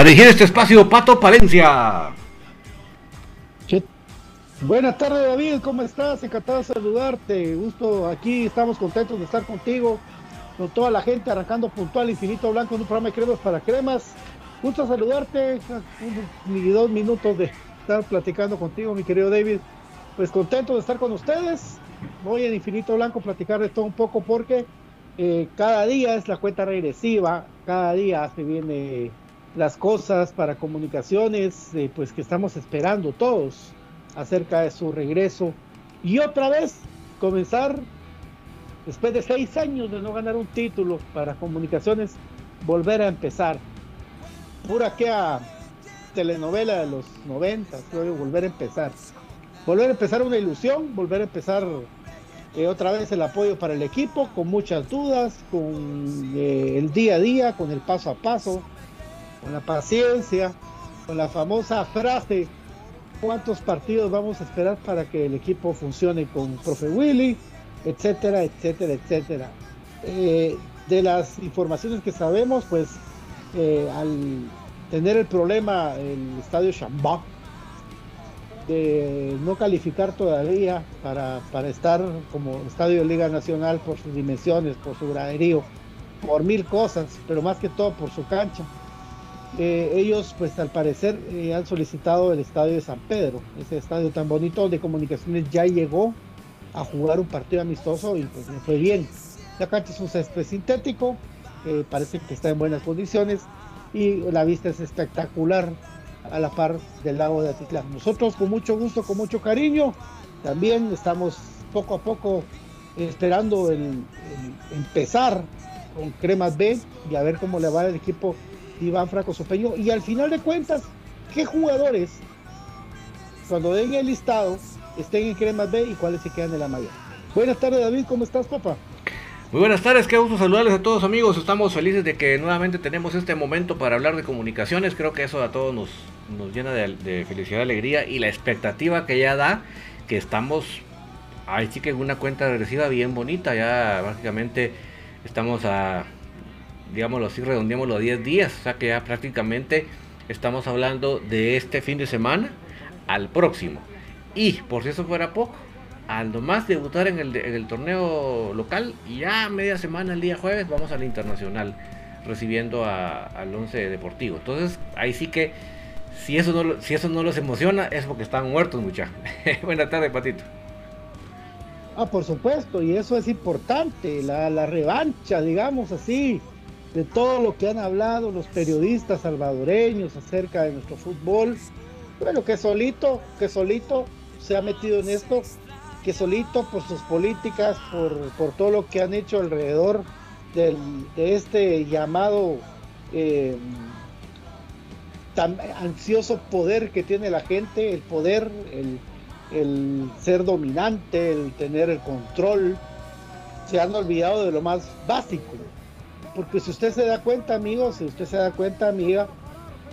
Para dirigir este espacio, Pato Palencia. Buenas tardes, David. ¿Cómo estás? Encantado de saludarte. Gusto aquí. Estamos contentos de estar contigo. Con toda la gente arrancando puntual Infinito Blanco en un programa de cremas para cremas. Gusto saludarte. Ni dos minutos de estar platicando contigo, mi querido David. Pues contento de estar con ustedes. Voy en Infinito Blanco a platicar de todo un poco porque eh, cada día es la cuenta regresiva. Cada día se viene las cosas para comunicaciones, eh, pues que estamos esperando todos acerca de su regreso y otra vez comenzar después de seis años de no ganar un título para comunicaciones, volver a empezar. Pura que a telenovela de los 90, creo volver a empezar. Volver a empezar una ilusión, volver a empezar eh, otra vez el apoyo para el equipo, con muchas dudas, con eh, el día a día, con el paso a paso, con la paciencia, con la famosa frase, ¿cuántos partidos vamos a esperar para que el equipo funcione con profe Willy? Etcétera, etcétera, etcétera. Eh, de las informaciones que sabemos, pues al tener el problema el estadio Chambá, de no calificar todavía para, para, estar como estadio de Liga Nacional por sus dimensiones, por su graderío, por mil cosas, pero más que todo por su cancha. Eh, ellos, pues al parecer, eh, han solicitado el estadio de San Pedro, ese estadio tan bonito de comunicaciones ya llegó a jugar un partido amistoso y pues le fue bien. La cancha es un césped sintético, parece que está en buenas condiciones y la vista es espectacular a la par del lago de Atitlán. Nosotros con mucho gusto, con mucho cariño, también estamos poco a poco esperando el, empezar con Cremas B y a ver cómo le va el equipo Iván Franco Sopeño. Y al final de cuentas, ¿qué jugadores, cuando den el listado, estén en Cremas B y cuáles se quedan en la mayor? Buenas tardes, David, ¿cómo estás, papá? Muy buenas tardes, qué gusto saludarles a todos amigos. Estamos felices de que nuevamente tenemos este momento para hablar de comunicaciones. Creo que eso a todos nos, nos llena de, felicidad alegría y la expectativa que ya da que estamos ahí sí que una cuenta regresiva bien bonita. Ya básicamente estamos a, digámoslo así, redondeémoslo a 10 días. O sea que ya prácticamente estamos hablando de este fin de semana al próximo. Y por si eso fuera poco, al nomás debutar en el, torneo local ya media semana el día jueves vamos al internacional recibiendo al 11 deportivo. Entonces ahí sí que si eso no, si eso no los emociona es porque están muertos muchachos. Buenas tardes, Patito. Ah, por supuesto, y eso es importante, la, la revancha, digamos así, de todo lo que han hablado los periodistas salvadoreños acerca de nuestro fútbol. Bueno, que solito, que solito se ha metido en esto que solito por sus políticas, por, todo lo que han hecho alrededor de este llamado eh, tan ansioso poder que tiene la gente, el poder, el, el ser dominante, el tener el control, se han olvidado de lo más básico. Porque si usted se da cuenta, amigos, si usted se da cuenta, amiga,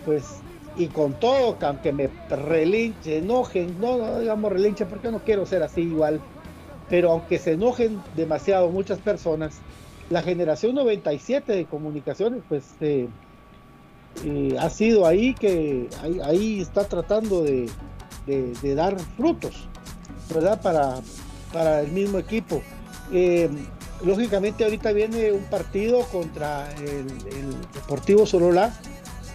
pues y con todo, aunque me relinche, enojen, no, no digamos relinche porque no quiero ser así igual, pero aunque se enojen demasiado muchas personas, la generación 97 de comunicaciones, pues eh, eh, ha sido ahí que ahí, está tratando de, dar frutos, ¿verdad? Para, para el mismo equipo. Eh, lógicamente ahorita viene un partido contra el, Deportivo Solola,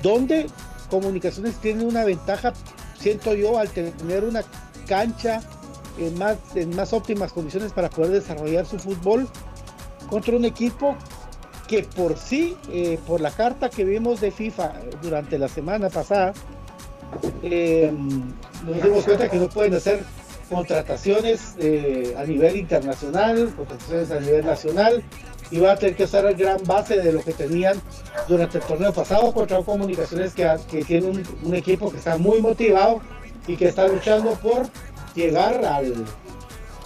donde Comunicaciones tiene una ventaja, siento yo, al tener una cancha en más, en más óptimas condiciones para poder desarrollar su fútbol contra un equipo que por sí, eh, por la carta que vimos de FIFA durante la semana pasada, eh, nos dimos cuenta que no pueden hacer contrataciones eh, a nivel internacional, contrataciones a nivel nacional, y va a tener que usar el gran base de lo que tenían durante el torneo pasado contra comunicaciones que, que tiene un, equipo que está muy motivado y que está luchando por llegar al,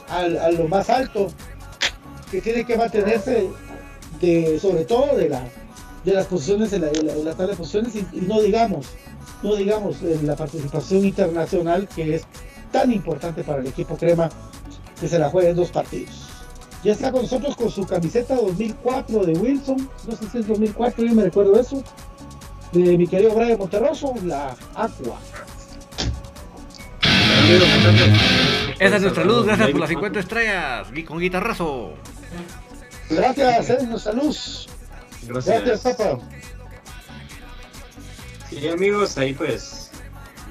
a lo más alto que tiene que mantenerse de, sobre todo de la de las posiciones en la, de posiciones y, no digamos no digamos en la participación internacional que es tan importante para el equipo crema que se la juegue en dos partidos ya está con nosotros con su camiseta 2004 de Wilson. No sé si es 2004, yo me recuerdo eso. De mi querido Brian Monterroso, la Aqua. Esa es nuestra luz, gracias por las 50 estrellas. Con guitarrazo. Gracias, es nuestra luz. Gracias. Gracias, papá. Sí, amigos, ahí pues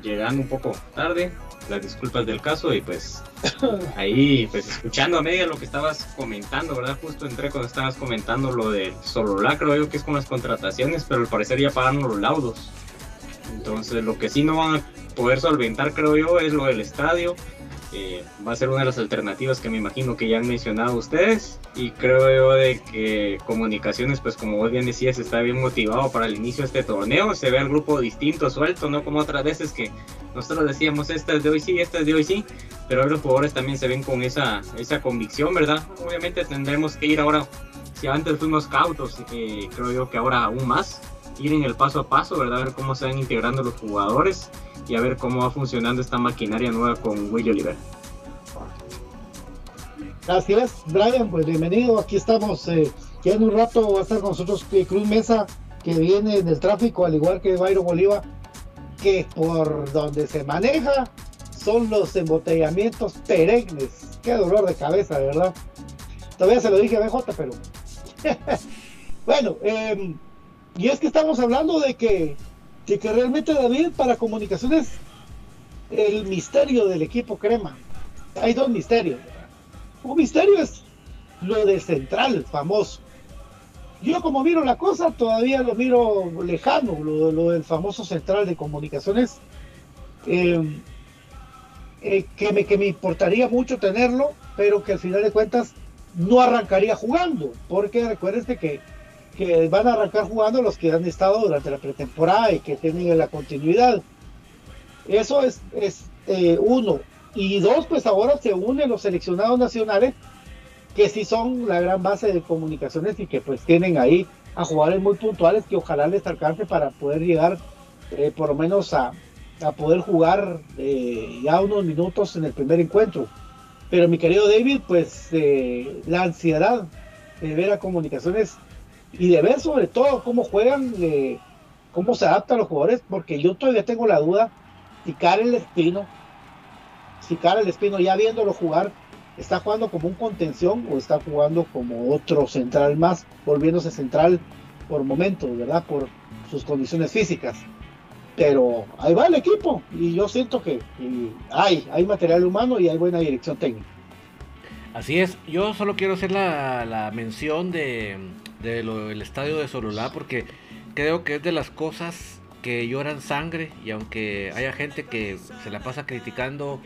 llegando un poco tarde, las disculpas del caso y pues ahí pues escuchando a media lo que estabas comentando, ¿verdad? Justo entré cuando estabas comentando lo de Solola, creo yo que es con las contrataciones, pero al parecer ya pagaron los laudos. Entonces lo que sí no van a poder solventar, creo yo, es lo del estadio. Eh, va a ser una de las alternativas que me imagino que ya han mencionado ustedes. Y creo yo de que comunicaciones pues como vos bien decías está bien motivado para el inicio de este torneo. Se ve al grupo distinto suelto no como otras veces que nosotros decíamos esta es de hoy sí esta es de hoy sí pero los jugadores también se ven con esa esa convicción verdad obviamente tendremos que ir ahora si antes fuimos cautos eh, creo yo que ahora aún más ir en el paso a paso verdad a ver cómo se van integrando los jugadores y a ver cómo va funcionando esta maquinaria nueva con Willy Oliver. Gracias, Brian, pues bienvenido. Aquí estamos. Eh, ya en un rato va a estar con nosotros Cruz Mesa, que viene del tráfico, al igual que Bayro Bolívar, que por donde se maneja son los embotellamientos perennes. Qué dolor de cabeza, verdad. Todavía se lo dije a BJ, pero. bueno, eh, y es que estamos hablando de que que, que realmente David para comunicaciones el misterio del equipo crema. Hay dos misterios. Un misterio es lo de central famoso. Yo como miro la cosa todavía lo miro lejano, lo, lo del famoso central de comunicaciones, eh, eh, que, me, que me importaría mucho tenerlo, pero que al final de cuentas no arrancaría jugando, porque recuerden que que van a arrancar jugando los que han estado durante la pretemporada y que tienen la continuidad. Eso es, es eh, uno. Y dos, pues ahora se unen los seleccionados nacionales, que sí son la gran base de comunicaciones y que pues tienen ahí a jugadores muy puntuales que ojalá les alcance para poder llegar eh, por lo menos a, a poder jugar eh, ya unos minutos en el primer encuentro. Pero mi querido David, pues la ansiedad de ver a comunicaciones y de ver sobre todo cómo juegan, cómo se adaptan los jugadores, porque yo todavía tengo la duda si Karel Espino, si Karel Espino ya viéndolo jugar, está jugando como un contención o está jugando como otro central más, volviéndose central por momentos, ¿verdad? Por sus condiciones físicas. Pero ahí va el equipo y yo siento que, hay, hay material humano y hay buena dirección técnica. Así es, yo solo quiero hacer la, la mención de, del estadio de Sololá porque creo que es de las cosas que lloran sangre y aunque haya gente que se la pasa criticando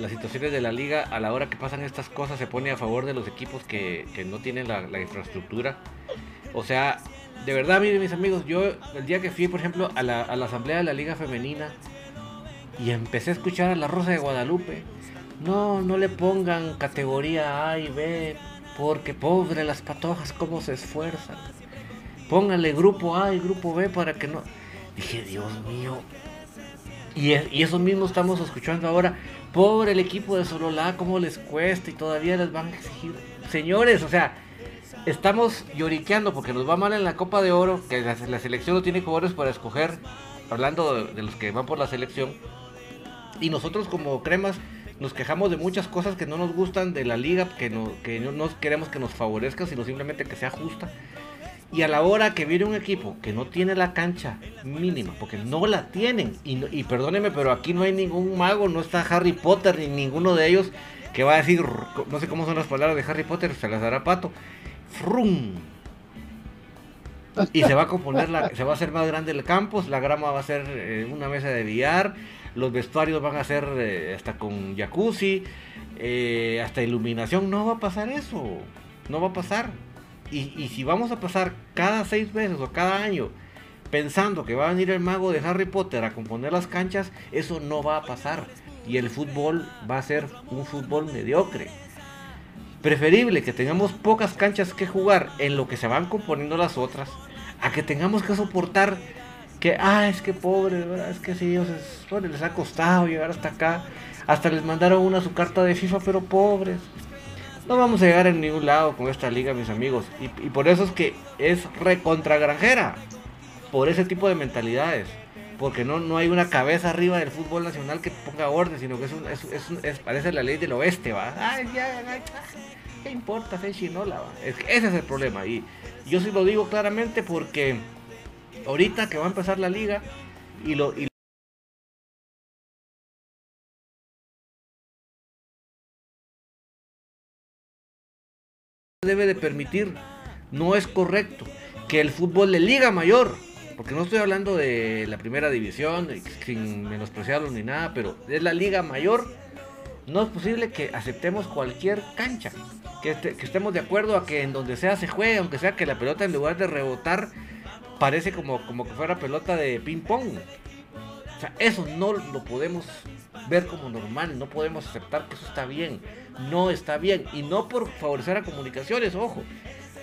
las situaciones de la liga, a la hora que pasan estas cosas se pone a favor de los equipos que, no tienen la, infraestructura. O sea, de verdad, miren mis amigos, yo el día que fui, por ejemplo, a la, a la asamblea de la liga femenina y empecé a escuchar a la Rosa de Guadalupe, no, no le pongan categoría A y B, porque pobre las patojas, cómo se esfuerzan. Pónganle grupo A y grupo B para que no. Dije, Dios mío. Y, y eso mismo estamos escuchando ahora. Pobre el equipo de Sololá, cómo les cuesta y todavía les van a exigir. Señores, o sea, estamos lloriqueando porque nos va mal en la Copa de Oro, que la, selección no tiene jugadores para escoger, hablando de los que van por la selección. Y nosotros como cremas nos quejamos de muchas cosas que no nos gustan de la liga, que no, que no, queremos que nos favorezca, sino simplemente que sea justa. Y a la hora que viene un equipo que no tiene la cancha mínima, porque no la tienen, y, y perdóneme, pero aquí no hay ningún mago, no está Harry Potter ni ninguno de ellos que va a decir, no sé cómo son las palabras de Harry Potter, se las dará pato, frum. Y se va a componer, la, se va a hacer más grande el campus, la grama va a ser eh, una mesa de billar, los vestuarios van a ser eh, hasta con jacuzzi, eh, hasta iluminación, no va a pasar eso, no va a pasar. Y, si vamos a pasar cada seis meses o cada año pensando que va a venir el mago de Harry Potter a componer las canchas, eso no va a pasar. Y el fútbol va a ser un fútbol mediocre. Preferible que tengamos pocas canchas que jugar en lo que se van componiendo las otras, a que tengamos que soportar que, ah, es que pobre, ¿verdad? es que sí, ellos les ha costado llegar hasta acá. Hasta les mandaron una su carta de FIFA, pero pobres. No vamos a llegar en ningún lado con esta liga, mis amigos. Y, por eso es que es recontra granjera. Por ese tipo de mentalidades. Porque no, no hay una cabeza arriba del fútbol nacional que ponga orden, sino que es, un, es, es, parece la ley del oeste, ¿va? Ay, ya, ¿Qué importa? Es chinola, ¿va? Es ese es el problema. Y yo sí lo digo claramente porque ahorita que va a empezar la liga y lo debe de permitir, no es correcto que el fútbol de liga mayor, porque no estoy hablando de la primera división, sin menospreciarlo ni nada, pero es la liga mayor, No es posible que aceptemos cualquier cancha, que, que estemos de acuerdo a que en donde sea se juegue, aunque sea que la pelota en lugar de rebotar parece como, como que fuera pelota de ping pong. O sea, eso no lo podemos ver como normal, no podemos aceptar que eso está bien, no está bien, y no por favorecer a comunicaciones, ojo,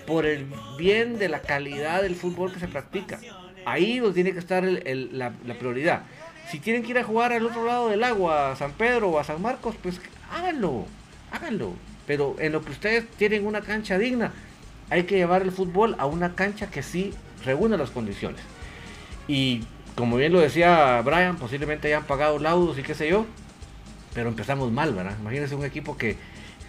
por el bien de la calidad del fútbol que se practica. Ahí donde tiene que estar la, prioridad. Si tienen que ir a jugar al otro lado del agua, a San Pedro o a San Marcos, pues háganlo, háganlo. Pero en lo que ustedes tienen una cancha digna, hay que llevar el fútbol a una cancha que sí reúna las condiciones. Y como bien lo decía Brian, posiblemente hayan pagado laudos y qué sé yo, pero empezamos mal, ¿verdad? Imagínense un equipo que,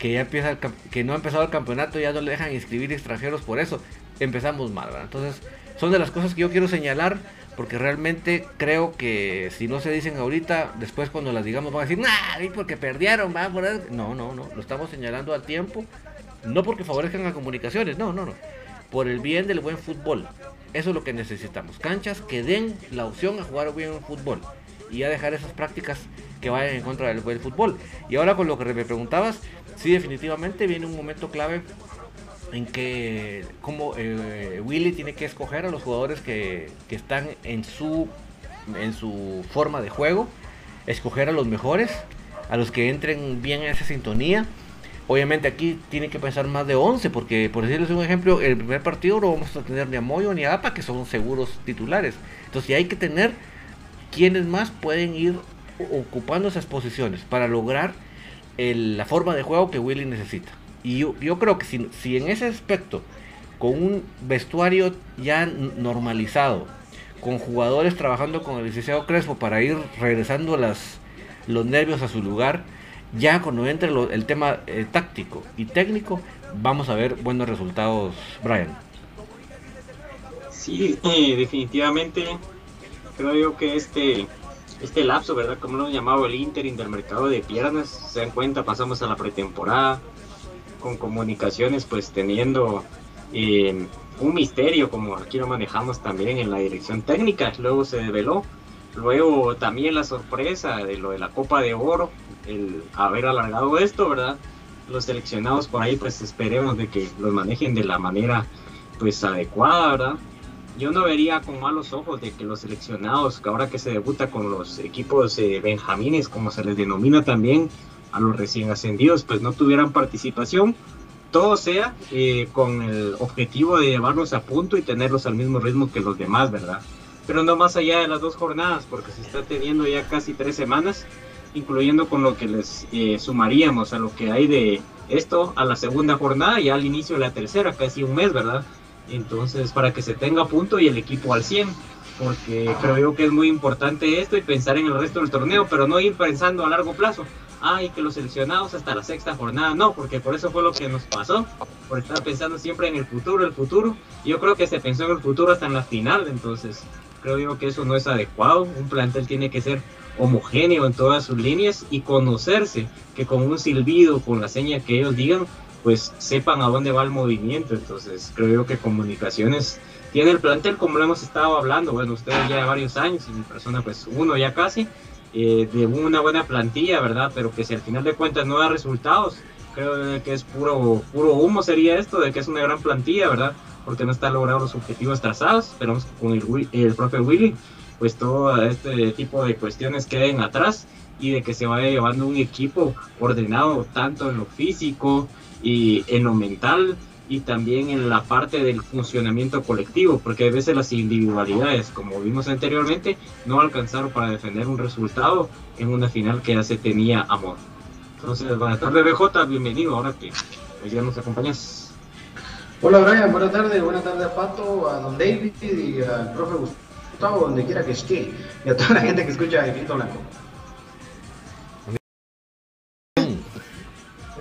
ya empieza que no ha empezado el campeonato y ya no le dejan inscribir extranjeros por eso. Empezamos mal. Entonces, son de las cosas que yo quiero señalar porque realmente creo que si no se dicen ahorita, después cuando las digamos van a decir, nah, porque perdieron, va No, no, no, lo estamos señalando a tiempo, no porque favorezcan a comunicaciones, no, no, no, por el bien del buen fútbol. Eso es lo que necesitamos. Canchas que den la opción a jugar bien fútbol. Y a dejar esas prácticas que vayan en contra del buen fútbol. Y ahora con lo que me preguntabas, sí definitivamente viene un momento clave en que como eh, Willy tiene que escoger a los jugadores que, que, están en su en su forma de juego, escoger a los mejores, a los que entren bien en esa sintonía Obviamente aquí tiene que pensar más de 11, porque por decirles un ejemplo, el primer partido no vamos a tener ni a Moyo ni a APA, que son seguros titulares. Entonces hay que tener quienes más pueden ir ocupando esas posiciones para lograr la forma de juego que Willy necesita. Y yo, creo que si, si, en ese aspecto, con un vestuario ya normalizado, con jugadores trabajando con el licenciado Crespo para ir regresando los nervios a su lugar, ya cuando entre el tema eh, táctico y técnico, vamos a ver buenos resultados, Brian. Sí, eh, definitivamente creo yo que este este lapso, ¿verdad? Como lo han llamado el Inter del mercado de piernas, se dan cuenta, pasamos a la pretemporada con comunicaciones, pues teniendo eh, un misterio, como aquí lo manejamos también en la dirección técnica, luego se develó, luego también la sorpresa de lo de la Copa de Oro, el haber alargado esto, ¿verdad? Los seleccionados por ahí, pues esperemos de que los manejen de la manera pues adecuada, ¿verdad? Yo no vería con malos ojos de que los seleccionados, que ahora que se debuta con los equipos eh, benjamines, como se les denomina también, a los recién ascendidos, pues no tuvieran participación, todo sea eh, con el objetivo de llevarlos a punto y tenerlos al mismo ritmo que los demás, ¿verdad? Pero no más allá de las dos jornadas, porque se está teniendo ya casi tres semanas incluyendo con lo que les eh, sumaríamos a lo que hay de esto a la segunda jornada y al inicio de la tercera, casi un mes, ¿verdad? Entonces, para que se tenga punto y el equipo al 100, porque creo yo que es muy importante esto y pensar en el resto del torneo, pero no ir pensando a largo plazo. Ay, que los seleccionados hasta la sexta jornada, no, porque por eso fue lo que nos pasó, por estar pensando siempre en el futuro, el futuro. Yo creo que se pensó en el futuro hasta en la final, entonces creo yo que eso no es adecuado. Un plantel tiene que ser homogéneo en todas sus líneas y conocerse, que con un silbido, con la seña que ellos digan, pues sepan a dónde va el movimiento. Entonces creo que comunicaciones tiene el plantel como lo hemos estado hablando, bueno, ustedes ya varios años y mi persona pues uno ya casi, eh, de una buena plantilla, ¿verdad? Pero que si al final de cuentas no da resultados, creo que es puro, puro humo sería esto, de que es una gran plantilla, ¿verdad? Porque no está logrando los objetivos trazados, esperamos que con el, el profe Willy pues todo este tipo de cuestiones queden atrás y de que se vaya llevando un equipo ordenado tanto en lo físico y en lo mental y también en la parte del funcionamiento colectivo, porque a veces las individualidades, como vimos anteriormente, no alcanzaron para defender un resultado en una final que ya se tenía amor. Entonces, buenas tardes BJ, bienvenido, ahora que pues, ya nos acompañas. Hola Brian, buenas tardes, buenas tardes a Pato, a Don David y al profe Gustavo donde quiera que esté, y a toda la gente que escucha de Infinito Blanco.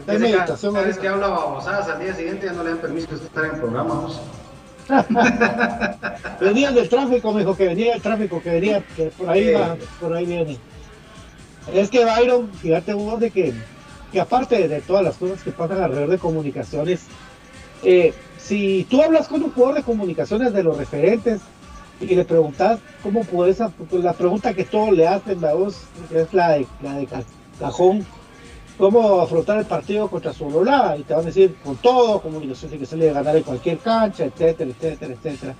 Cada vez que habla babosadas al día siguiente ya no le dan permiso de estar en el programa. venía del tráfico, me dijo que venía el tráfico, que venía, que por ahí va, por ahí viene. Es que Byron, fíjate vos de que, que aparte de todas las cosas que pasan alrededor de comunicaciones, eh, si tú hablas con un jugador de comunicaciones de los referentes, y le preguntas cómo puedes, pues la pregunta que todos le hacen, la voz, es la de, la de cajón, cómo afrontar el partido contra Sololá y te van a decir con todo, comunicación tiene que salir a ganar en cualquier cancha, etcétera, etcétera, etcétera.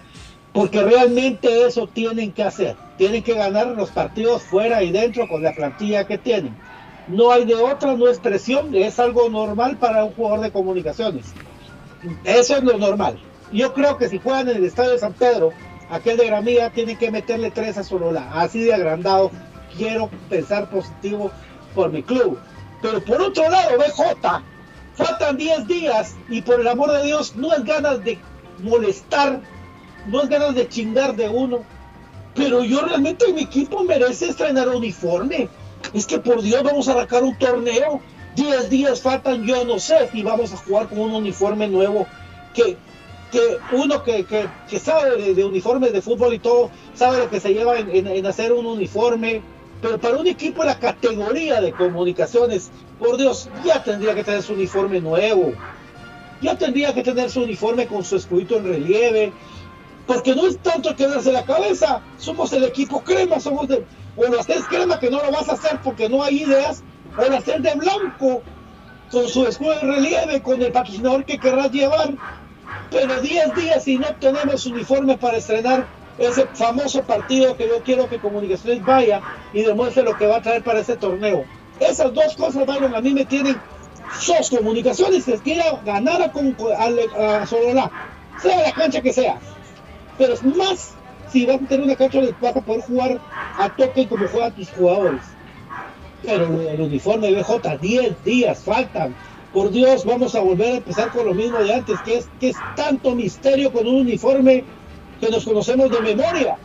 Porque realmente eso tienen que hacer. Tienen que ganar los partidos fuera y dentro con la plantilla que tienen. No hay de otra, no es presión, es algo normal para un jugador de comunicaciones. Eso es lo normal. Yo creo que si juegan en el estadio de San Pedro, aquel de Gramía tienen que meterle tres a Solola. Así de agrandado, quiero pensar positivo por mi club. Pero por otro lado, BJ, faltan 10 días y por el amor de Dios, no es ganas de molestar, no es ganas de chingar de uno. Pero yo realmente mi equipo merece estrenar uniforme. Es que por Dios vamos a arrancar un torneo. 10 días faltan, yo no sé si vamos a jugar con un uniforme nuevo que que uno que, que, sabe de, uniformes de fútbol y todo, sabe lo que se lleva en, hacer un uniforme, pero para un equipo de la categoría de comunicaciones, por Dios, ya tendría que tener su uniforme nuevo, ya tendría que tener su uniforme con su escudito en relieve, porque no es tanto quedarse la cabeza, somos el equipo crema, somos de, o lo haces crema que no lo vas a hacer porque no hay ideas, o lo haces de blanco, con su escudo en relieve, con el patrocinador que querrás llevar, pero 10 días y no tenemos uniforme para estrenar ese famoso partido que yo quiero que Comunicaciones vaya y demuestre lo que va a traer para ese torneo. Esas dos cosas, Byron, a mí me tienen sos comunicaciones que quiera ganar a, Sololá, sea la cancha que sea. Pero es más, si vas a tener una cancha donde vas a poder jugar a toque como juegan tus jugadores. Pero el uniforme BJ, 10 días faltan por Dios, vamos a volver a empezar con lo mismo de antes, que es, que es tanto misterio con un uniforme que nos conocemos de memoria.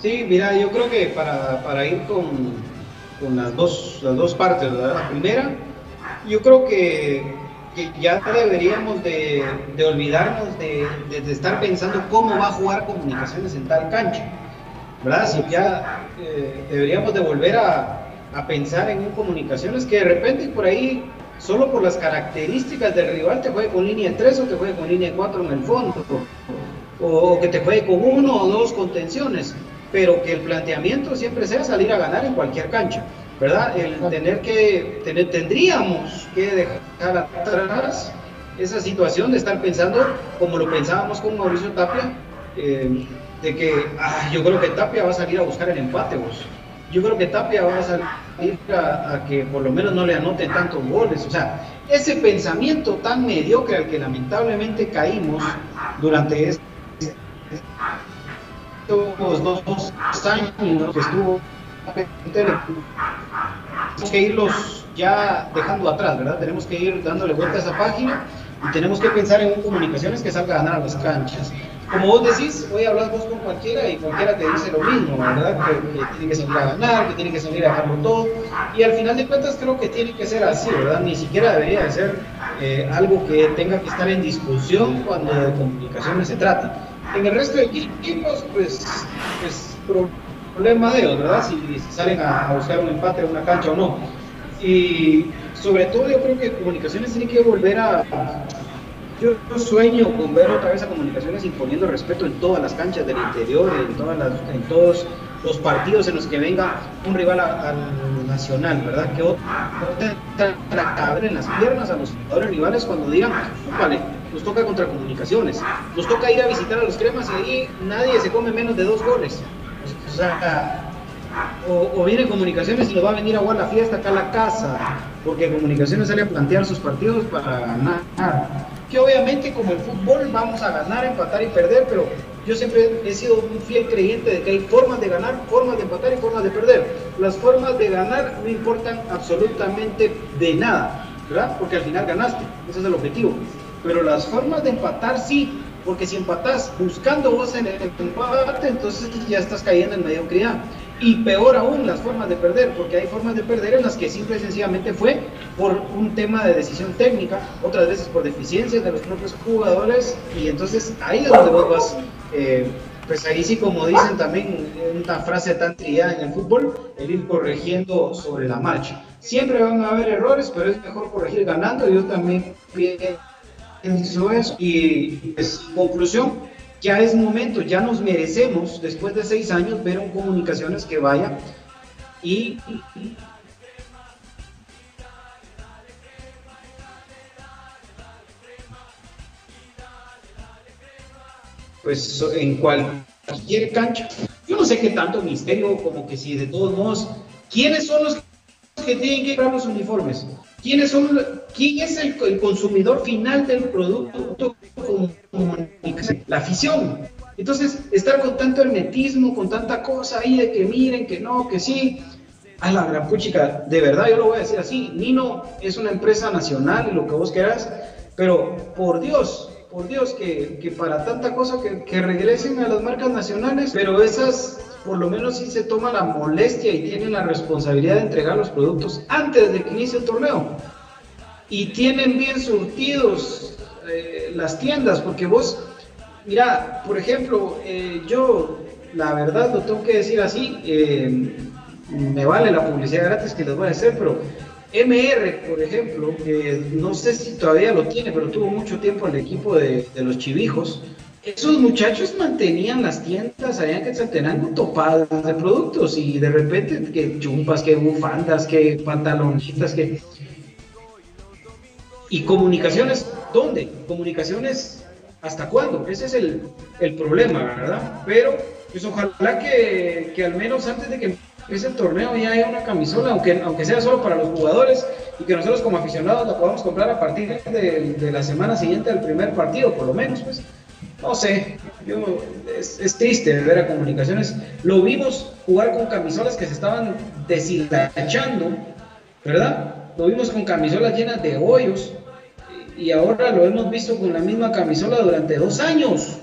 Sí, mira, yo creo que para, ir con, con, las, dos, las dos partes, la primera, yo creo que, ya deberíamos de, olvidarnos de, estar pensando cómo va a jugar comunicaciones en tal cancha, ¿verdad? Si ya eh, deberíamos de volver a, a pensar en un comunicaciones que de repente por ahí, solo por las características del rival, te juegue con línea 3 o te juegue con línea 4 en el fondo, o, que te juegue con uno o dos contenciones, pero que el planteamiento siempre sea salir a ganar en cualquier cancha, ¿verdad? El tener que, tener, tendríamos que dejar atrás esa situación de estar pensando como lo pensábamos con Mauricio Tapia, eh, de que ah, yo creo que Tapia va a salir a buscar el empate, vos yo creo que Tapia va a salir a, que por lo menos no le anoten tantos goles. O sea, ese pensamiento tan mediocre al que lamentablemente caímos durante estos dos años que estuvo tenemos que irlos ya dejando atrás, ¿verdad? Tenemos que ir dándole vuelta a esa página y tenemos que pensar en comunicaciones que salga a ganar a las canchas como vos decís, hoy hablas vos con cualquiera y cualquiera te dice lo mismo, ¿verdad? Que, tiene que salir a ganar, que tiene que salir a dejarlo todo. Y al final de cuentas creo que tiene que ser así, ¿verdad? Ni siquiera debería de ser eh, algo que tenga que estar en discusión cuando de comunicaciones se trata. En el resto de equipos, pues, pues problema de ellos, ¿verdad? Si, salen a, buscar un empate en una cancha o no. Y sobre todo yo creo que comunicaciones tiene que volver a yo, sueño con ver otra vez a Comunicaciones imponiendo respeto en todas las canchas del interior, en, todos los partidos en los que venga un rival al nacional, ¿verdad? Que otra caber en las piernas a los jugadores rivales cuando digan, vale, nos toca contra Comunicaciones, nos toca ir a visitar a los cremas y ahí nadie se come menos de dos goles. O sea, o, o, viene Comunicaciones y nos va a venir a jugar la fiesta acá a la casa, porque Comunicaciones sale a plantear sus partidos para ganar que obviamente como el fútbol vamos a ganar, empatar y perder, pero yo siempre he sido un fiel creyente de que hay formas de ganar, formas de empatar y formas de perder. Las formas de ganar no importan absolutamente de nada, ¿verdad? Porque al final ganaste, ese es el objetivo. Pero las formas de empatar sí, porque si empatas buscando vos en el empate, entonces ya estás cayendo en mediocridad. Y peor aún, las formas de perder, porque hay formas de perder en las que simple y sencillamente fue por un tema de decisión técnica, otras veces por deficiencias de los propios jugadores, y entonces ahí es donde vos vas, eh, pues ahí sí como dicen también una frase tan trillada en el fútbol, el ir corrigiendo sobre la marcha. Siempre van a haber errores, pero es mejor corregir ganando, yo también pienso eso, y pues conclusión, ya es momento, ya nos merecemos, después de seis años, ver un comunicaciones que vaya y... Pues en cualquier cancha. Yo no sé qué tanto misterio, como que si de todos modos, ¿quiénes son los que tienen que comprar los uniformes? ¿Quiénes son, ¿Quién es el, consumidor final del producto? La afición. Entonces, estar con tanto hermetismo, con tanta cosa ahí de que miren, que no, que sí, a la gran puchica, de verdad yo lo voy a decir así, Nino es una empresa nacional y lo que vos quieras, pero por Dios, por Dios, que, que para tanta cosa que, que, regresen a las marcas nacionales, pero esas por lo menos sí se toma la molestia y tienen la responsabilidad de entregar los productos antes de que inicie el torneo. Y tienen bien surtidos eh, las tiendas, porque vos, mira, por ejemplo, eh, yo la verdad lo tengo que decir así, eh, me vale la publicidad gratis que les voy a hacer, pero MR, por ejemplo, no sé si todavía lo tiene, pero tuvo mucho tiempo el equipo de los chivijos. Esos muchachos mantenían las tiendas allá en Quetzaltenango topadas de productos y de repente que chumpas, que bufandas, que pantalonitas, que... ¿Y comunicaciones? ¿Dónde? Comunicaciones, ¿hasta cuándo? Ese es el, el problema, ¿verdad? Pero, pues ojalá que, que al menos antes de que ese torneo ya hay una camisola, aunque, aunque sea solo para los jugadores, y que nosotros como aficionados la podamos comprar a partir de, de la semana siguiente del primer partido, por lo menos, pues. No sé, yo, es, triste ver a comunicaciones. Lo vimos jugar con camisolas que se estaban deshilachando, ¿verdad? Lo vimos con camisolas llenas de hoyos, y ahora lo hemos visto con la misma camisola durante dos años.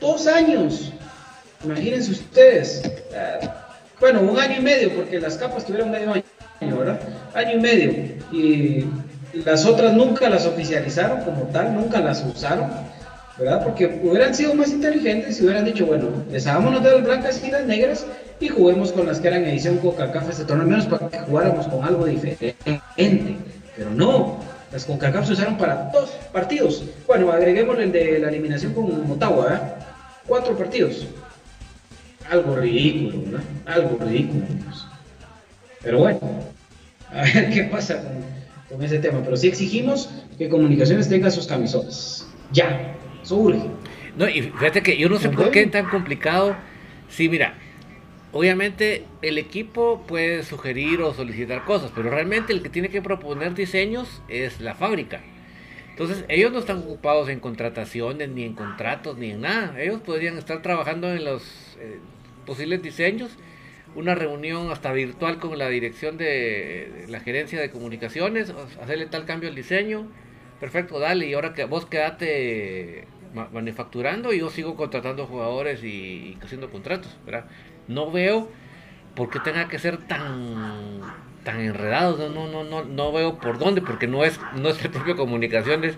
Dos años. Imagínense ustedes. Bueno, un año y medio, porque las capas tuvieron medio año, ¿verdad? Año y medio. Y las otras nunca las oficializaron como tal, nunca las usaron, ¿verdad? Porque hubieran sido más inteligentes y hubieran dicho, bueno, deshagámonos de las blancas y las negras y juguemos con las que eran edición Coca-Cola torneo, al menos para que jugáramos con algo diferente. Pero no, las CONCACAF se usaron para dos partidos. Bueno, agreguemos el de la eliminación con Motagua, ¿verdad? Cuatro partidos algo ridículo, ¿no? Algo ridículo. Pues. Pero bueno, a ver qué pasa con, ese tema. Pero sí exigimos que Comunicaciones tenga sus camisolas. Ya, No, y fíjate que yo no sé por qué es tan complicado. Sí, mira, obviamente el equipo puede sugerir o solicitar cosas, pero realmente el que tiene que proponer diseños es la fábrica. Entonces, ellos no están ocupados en contrataciones, ni en contratos, ni en nada. Ellos podrían estar trabajando en los eh, posibles diseños, una reunión hasta virtual con la dirección de la gerencia de comunicaciones, hacerle tal cambio al diseño, perfecto, dale, y ahora que vos quedate manufacturando y yo sigo contratando jugadores y, haciendo contratos, ¿verdad? No veo por qué tenga que ser tan tan enredados, no, no, no, no veo por dónde, porque no es, no es el propio comunicaciones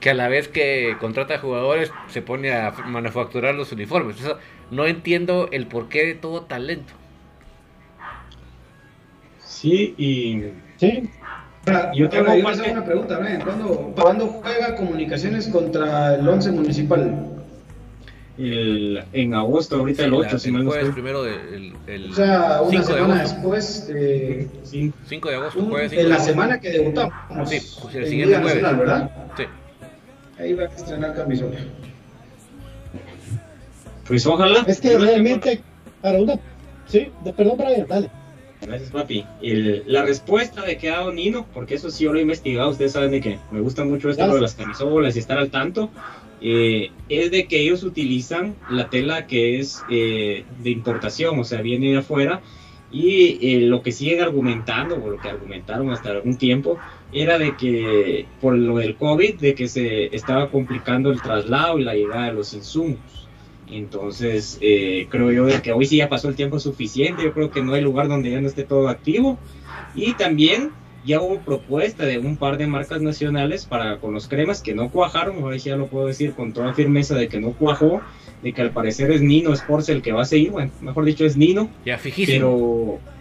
que a la vez que contrata jugadores se pone a manufacturar los uniformes. No entiendo el porqué de todo talento. Sí, y. Sí. Yo tengo una pregunta, ¿Cuándo, ¿Cuándo, juega Comunicaciones contra el 11 Municipal? El, en agosto, ahorita el 8, si mal primero de, el, O sea, una semana de después. De, 5 de agosto, un, jueves 5 En la semana que debutamos. Sí, pues el siguiente jueves. Nacional, ¿verdad? Sí. Ahí va a estrenar camisola. Pues ojalá. Es que realmente, para una. Sí, de, perdón, Brian, dale. Gracias, papi. El, la respuesta de que ha dado Nino, porque eso sí yo lo he investigado, ustedes saben de que me gusta mucho esto de las camisolas y estar al tanto, eh, es de que ellos utilizan la tela que es eh, de importación, o sea, viene de afuera, y eh, lo que siguen argumentando, o lo que argumentaron hasta algún tiempo, era de que por lo del COVID, de que se estaba complicando el traslado y la llegada de los insumos. Entonces, eh, creo yo de que hoy sí ya pasó el tiempo suficiente, yo creo que no hay lugar donde ya no esté todo activo. Y también ya hubo propuesta de un par de marcas nacionales para con los cremas que no cuajaron, hoy sí ya lo puedo decir con toda firmeza de que no cuajó, de que al parecer es Nino Sports el que va a seguir, bueno, mejor dicho es Nino. Ya fijísimo. Pero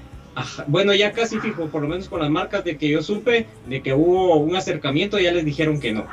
bueno, ya casi fijo, por lo menos con las marcas de que yo supe, de que hubo un acercamiento, ya les dijeron que no.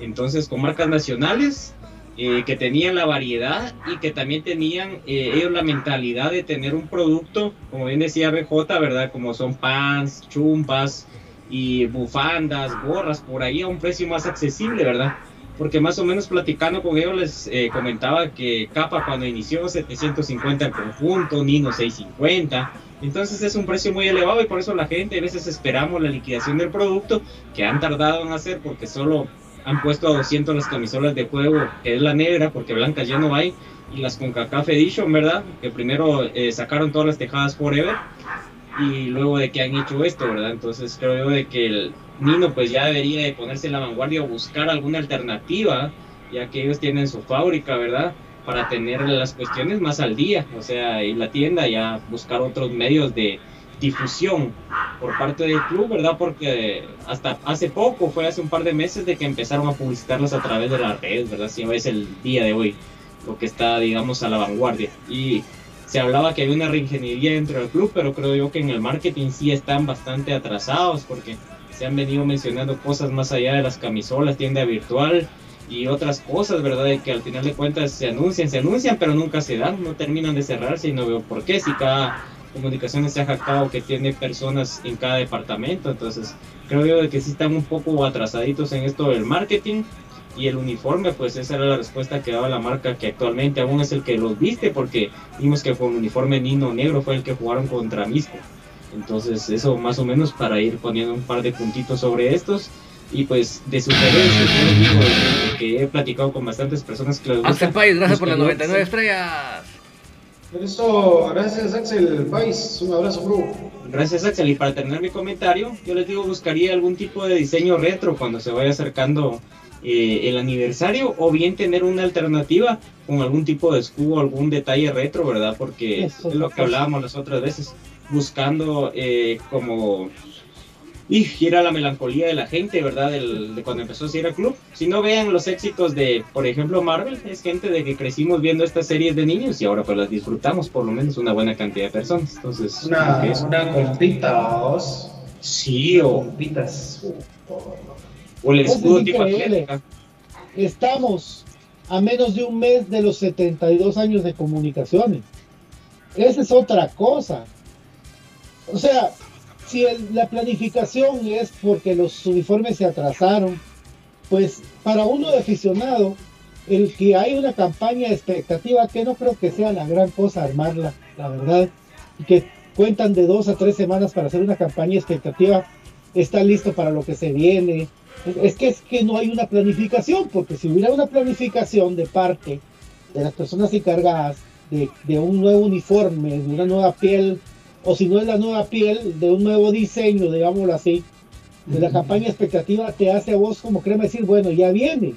Entonces, con marcas nacionales, eh, que tenían la variedad y que también tenían eh, ellos la mentalidad de tener un producto, como bien decía BJ, ¿verdad? Como son pants, chumpas y bufandas, gorras, por ahí a un precio más accesible, ¿verdad? porque más o menos platicando con ellos les eh, comentaba que Capa cuando inició 750 en conjunto, Nino 650, entonces es un precio muy elevado y por eso la gente a veces esperamos la liquidación del producto que han tardado en hacer porque solo han puesto a 200 las camisolas de juego, que es la negra, porque blancas ya no hay, y las con CACAF Edition, ¿verdad? Que primero eh, sacaron todas las tejadas Forever y luego de que han hecho esto, ¿verdad? Entonces creo de que el Nino pues ya debería de ponerse en la vanguardia o buscar alguna alternativa, ya que ellos tienen su fábrica, ¿verdad? Para tener las cuestiones más al día, o sea, y la tienda ya buscar otros medios de difusión por parte del club, ¿verdad? Porque hasta hace poco, fue hace un par de meses de que empezaron a publicitarlas a través de las redes, ¿verdad? Si es el día de hoy lo que está, digamos, a la vanguardia. Y se hablaba que había una reingeniería dentro del club, pero creo yo que en el marketing sí están bastante atrasados porque se han venido mencionando cosas más allá de las camisolas, tienda virtual y otras cosas, ¿verdad? De que al final de cuentas se anuncian, se anuncian, pero nunca se dan, no terminan de cerrarse y no veo por qué si cada comunicaciones se ha jactado que tiene personas en cada departamento, entonces creo yo de que sí están un poco atrasaditos en esto del marketing y el uniforme, pues esa era la respuesta que daba la marca, que actualmente aún es el que los viste, porque vimos que con uniforme Nino Negro fue el que jugaron contra Misco. Entonces, eso más o menos para ir poniendo un par de puntitos sobre estos. Y pues de sugerencias, yo que he platicado con bastantes personas que les Axel País, gracias por las 99 estrellas. Por eso, gracias Axel País, un abrazo, bro. Gracias Axel, y para terminar mi comentario, yo les digo, buscaría algún tipo de diseño retro cuando se vaya acercando eh, el aniversario o bien tener una alternativa con algún tipo de escudo, algún detalle retro, ¿verdad? Porque es lo que hablábamos las otras veces, buscando eh, como y gira la melancolía de la gente, ¿verdad? de cuando empezó a al club. Si no vean los éxitos de, por ejemplo, Marvel, es gente de que crecimos viendo estas series de niños y ahora pues las disfrutamos por lo menos una buena cantidad de personas. Entonces, una, una compita, Sí, o compitas. O el escudo tipo Estamos a menos de un mes de los 72 años de comunicaciones. Esa es otra cosa. O sea, si la planificación es porque los uniformes se atrasaron, pues para uno de aficionado, el que hay una campaña expectativa, que no creo que sea la gran cosa armarla, la verdad, y que cuentan de dos a tres semanas para hacer una campaña expectativa, está listo para lo que se viene, es que, es que no hay una planificación, porque si hubiera una planificación de parte de las personas encargadas de un nuevo uniforme, de una nueva piel, o si no es la nueva piel, de un nuevo diseño, digámoslo así, de la campaña expectativa te hace a vos como crema decir, bueno, ya viene,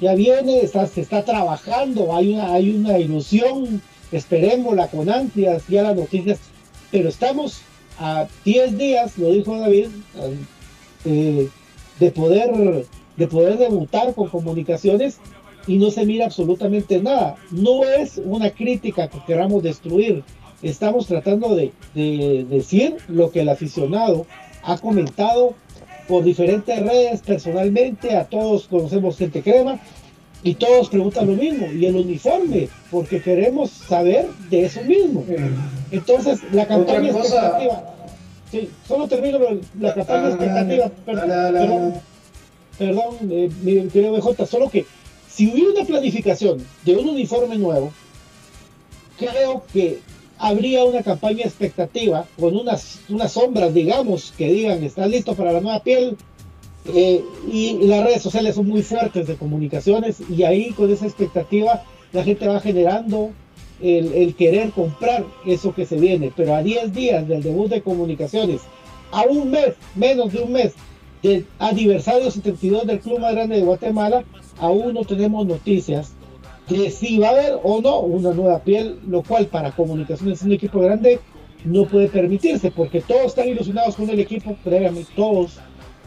ya viene, está, se está trabajando, hay una, hay una ilusión, esperémosla con ansias, ya las noticias, pero estamos a 10 días, lo dijo David, eh, de poder, de poder debutar con comunicaciones y no se mira absolutamente nada. No es una crítica que queramos destruir. Estamos tratando de, decir lo que el aficionado ha comentado por diferentes redes personalmente. A todos conocemos gente crema y todos preguntan lo mismo. Y el uniforme, porque queremos saber de eso mismo. Entonces, la campaña expectativa. Sí, solo termino la campaña ah, expectativa. Perdón, perdón, eh, mi querido BJ, solo que si hubiera una planificación de un uniforme nuevo, creo que habría una campaña expectativa con unas, unas sombras, digamos, que digan, está listo para la nueva piel. Eh, y las redes sociales son muy fuertes de comunicaciones y ahí con esa expectativa la gente va generando el, querer comprar eso que se viene, pero a 10 días del debut de comunicaciones, a un mes, menos de un mes del aniversario 72 del Club más grande de Guatemala, aún no tenemos noticias de si va a haber o no una nueva piel, lo cual para comunicaciones en un equipo grande no puede permitirse, porque todos están ilusionados con el equipo, previamente todos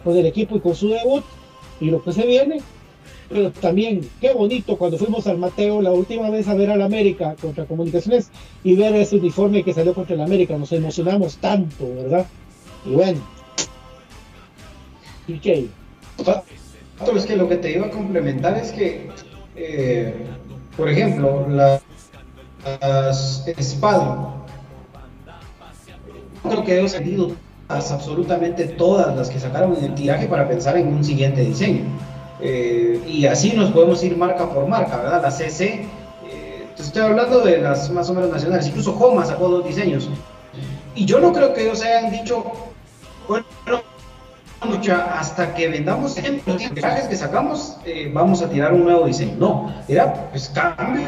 con el equipo y con su debut, y lo que se viene, pero también qué bonito cuando fuimos al Mateo la última vez a ver al América contra Comunicaciones y ver ese uniforme que salió contra el América. Nos emocionamos tanto, ¿verdad? Y bueno. PK. Es que lo que te iba a complementar es que, eh, por ejemplo, las, las creo que he sentido absolutamente todas las que sacaron en el tiraje para pensar en un siguiente diseño Eh, y así nos podemos ir marca por marca, ¿verdad? La CC, eh, estoy hablando de las más o menos nacionales, incluso Homa sacó dos diseños. Y yo no creo que ellos hayan dicho, bueno, hasta que vendamos los trajes que sacamos, eh, vamos a tirar un nuevo diseño. No, era pues cambio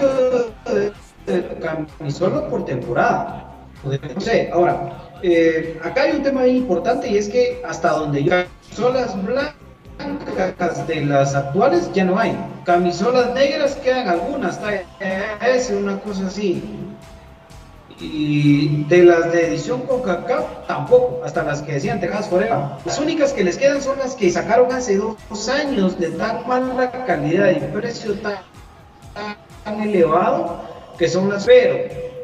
de, camisola por temporada. No sé, ahora, eh, acá hay un tema importante y es que hasta donde yo camisolas blancas de las actuales ya no hay. Camisolas negras quedan algunas, está es una cosa así. Y de las de edición Coca-Cola tampoco, hasta las que decían Texas Forever. Las únicas que les quedan son las que sacaron hace dos años de tan mala calidad y precio tan, tan elevado que son las pero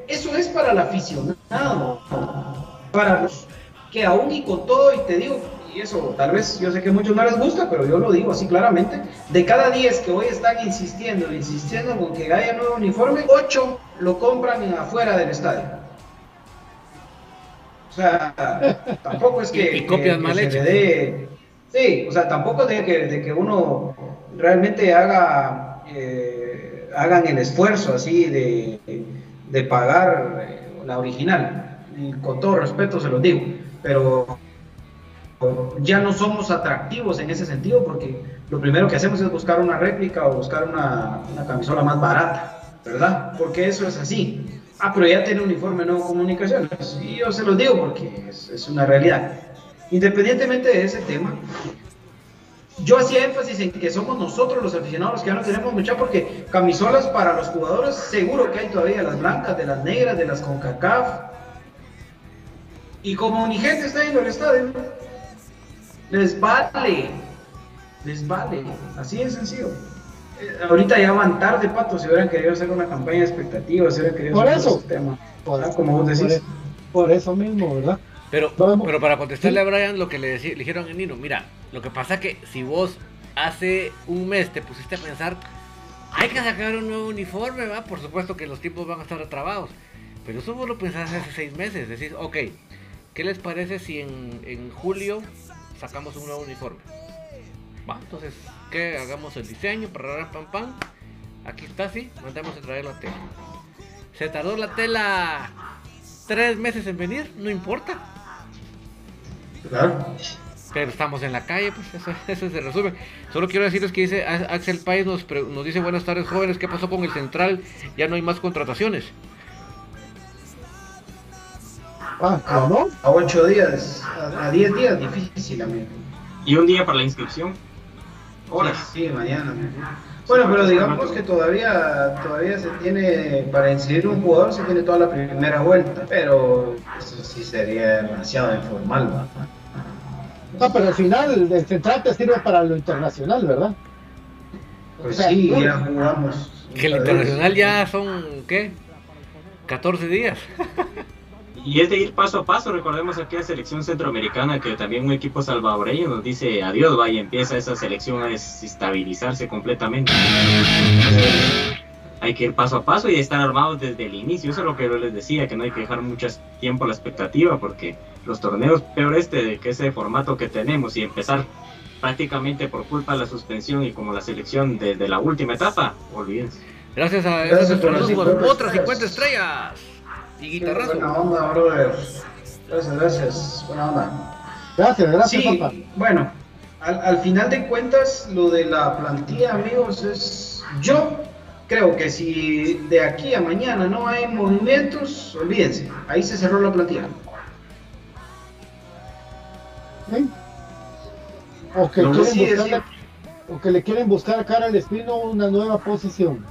eso es para el aficionado para los que aún y con todo y te digo y eso tal vez yo sé que a muchos no les gusta pero yo lo digo así claramente de cada 10 que hoy están insistiendo insistiendo con que haya nuevo uniforme 8 lo compran en afuera del estadio o sea tampoco es que, y, y copias que, mal que se hechas. le dé sí o sea tampoco de que, de que uno realmente haga eh, hagan el esfuerzo así de, de pagar eh, la original. Y con todo respeto se los digo, pero ya no somos atractivos en ese sentido porque lo primero que hacemos es buscar una réplica o buscar una, una camisola más barata, ¿verdad? Porque eso es así. Ah, pero ya tiene uniforme nuevo comunicaciones. Y yo se los digo porque es, una realidad. Independientemente de ese tema, yo hacía énfasis en que somos nosotros los aficionados los que ya no tenemos mucha porque camisolas para los jugadores seguro que hay todavía las blancas, de las negras, de las CONCACAF. Y como ni gente está yendo al estadio, les vale, les vale, así de sencillo. Eh, ahorita ya van tarde, Pato, si hubieran querido hacer una campaña de expectativas, si hubieran querido Por hacer eso. ese tema. Por, Ah, como vos decís. por- por eso mismo, ¿verdad? Pero, Vamos. pero para contestarle a Brian lo que le, deci- le dijeron a Nino, mira, lo que pasa que si vos hace un mes te pusiste a pensar, hay que sacar un nuevo uniforme, ¿va? Por supuesto que los tiempos van a estar atrabados. Pero eso vos lo pensaste hace seis meses. Decís, ok, ¿qué les parece si en, en julio sacamos un nuevo uniforme? Va, entonces, ¿qué? Hagamos el diseño, para pam pam. Aquí está, sí, mandamos a traer la tela. Se tardó la tela tres meses en venir, no importa. Claro. Pero estamos en la calle, pues eso, eso se resume. Solo quiero decirles que dice A- Axel País nos, pre- nos dice buenas tardes jóvenes, ¿qué pasó con el central? Ya no hay más contrataciones. Ah, ¿no? A 8 días, a a 10 días, difícil, amigo. Y un día para la inscripción. Horas. Sí, mañana. Bueno, pero digamos que todavía todavía se tiene, para inscribir un jugador se tiene toda la primera vuelta, pero eso sí sería demasiado informal. ¿no? No, pero al final el central te sirve para lo internacional, ¿verdad? Pues O sea, sí, ya jugamos. Que el internacional ya son, ¿qué? 14 días. Y es de ir paso a paso, recordemos aquella selección centroamericana que también un equipo salvadoreño nos dice adiós, vaya, empieza esa selección a desestabilizarse completamente. Hay que ir paso a paso y estar armados desde el inicio, eso es lo que yo les decía, que no hay que dejar mucho tiempo a la expectativa, porque los torneos, peor este, de que ese formato que tenemos y empezar prácticamente por culpa de la suspensión y como la selección desde la última etapa, olvídense. Gracias a Gracias por 50 otras 50 estrellas. Y guitarrazo. Buena onda, brother. Gracias, gracias. Buena onda. Gracias, gracias, Sí, papá. bueno, al, al final de cuentas, lo de la plantilla, amigos, es. Yo creo que si de aquí a mañana no hay movimientos, olvídense, ahí se cerró la plantilla. ¿Sí? O que, No, quieren sí, buscarle- sí. o que le quieren buscar a Cara al Espino una nueva posición.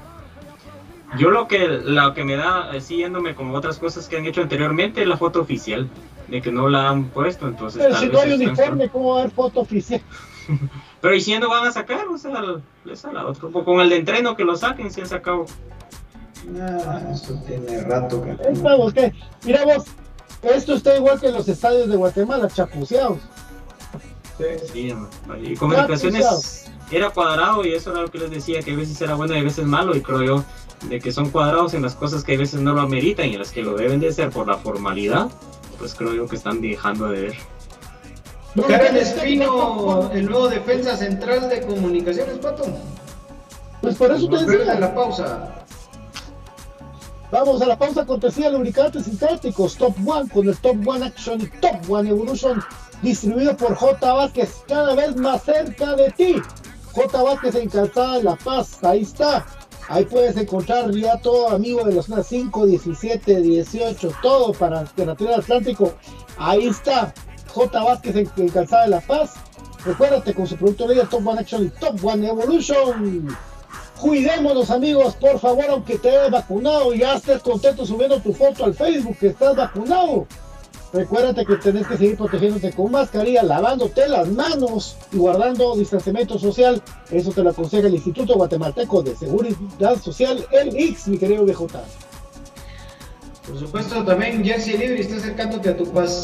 Yo lo que, lo que me da, eh, siguiéndome como otras cosas que han hecho anteriormente, es la foto oficial, de que no la han puesto, entonces Pero tal si vez no hay están- uniforme, ¿cómo va a haber foto oficial? Pero y si no van a sacar, o sea, les a la otra, o con el de entreno que lo saquen, si han sacado. Ah, eso tiene rato que. Estamos, ¿qué? Mira vos, esto está igual que en los estadios de Guatemala, chapuceados. Sí, y comunicaciones era cuadrado y eso era lo que les decía, que a veces era bueno y a veces malo, y creo yo, de que son cuadrados en las cosas que a veces no lo ameritan y en las que lo deben de ser por la formalidad, pues creo yo que están dejando de ver. Karen Espino, el nuevo defensa central de comunicaciones, Pato. Pues por eso te decía. la pausa. Vamos a la pausa cortesía de lubricantes sintéticos Top One con el Top One Action y Top One Evolution distribuido por J. Vázquez cada vez más cerca de ti. J. Vázquez en Calzada La Paz, ahí está. Ahí puedes encontrar ya todo amigo de zona 5, 17, 18, todo para Alternativa Atlántico. Ahí está. J. Vázquez en, Calzada de La Paz. Recuérdate con su producto líder Top One Action y Top One Evolution. Cuidémonos amigos, por favor, aunque te hayas vacunado y ya estés contento subiendo tu foto al Facebook que estás vacunado. Recuérdate que tenés que seguir protegiéndote con mascarilla, lavándote las manos y guardando distanciamiento social. Eso te lo aconseja el Instituto Guatemalteco de Seguridad Social, el IX, mi querido BJ. Por supuesto, también Jersey Libre está acercándote a tu pasión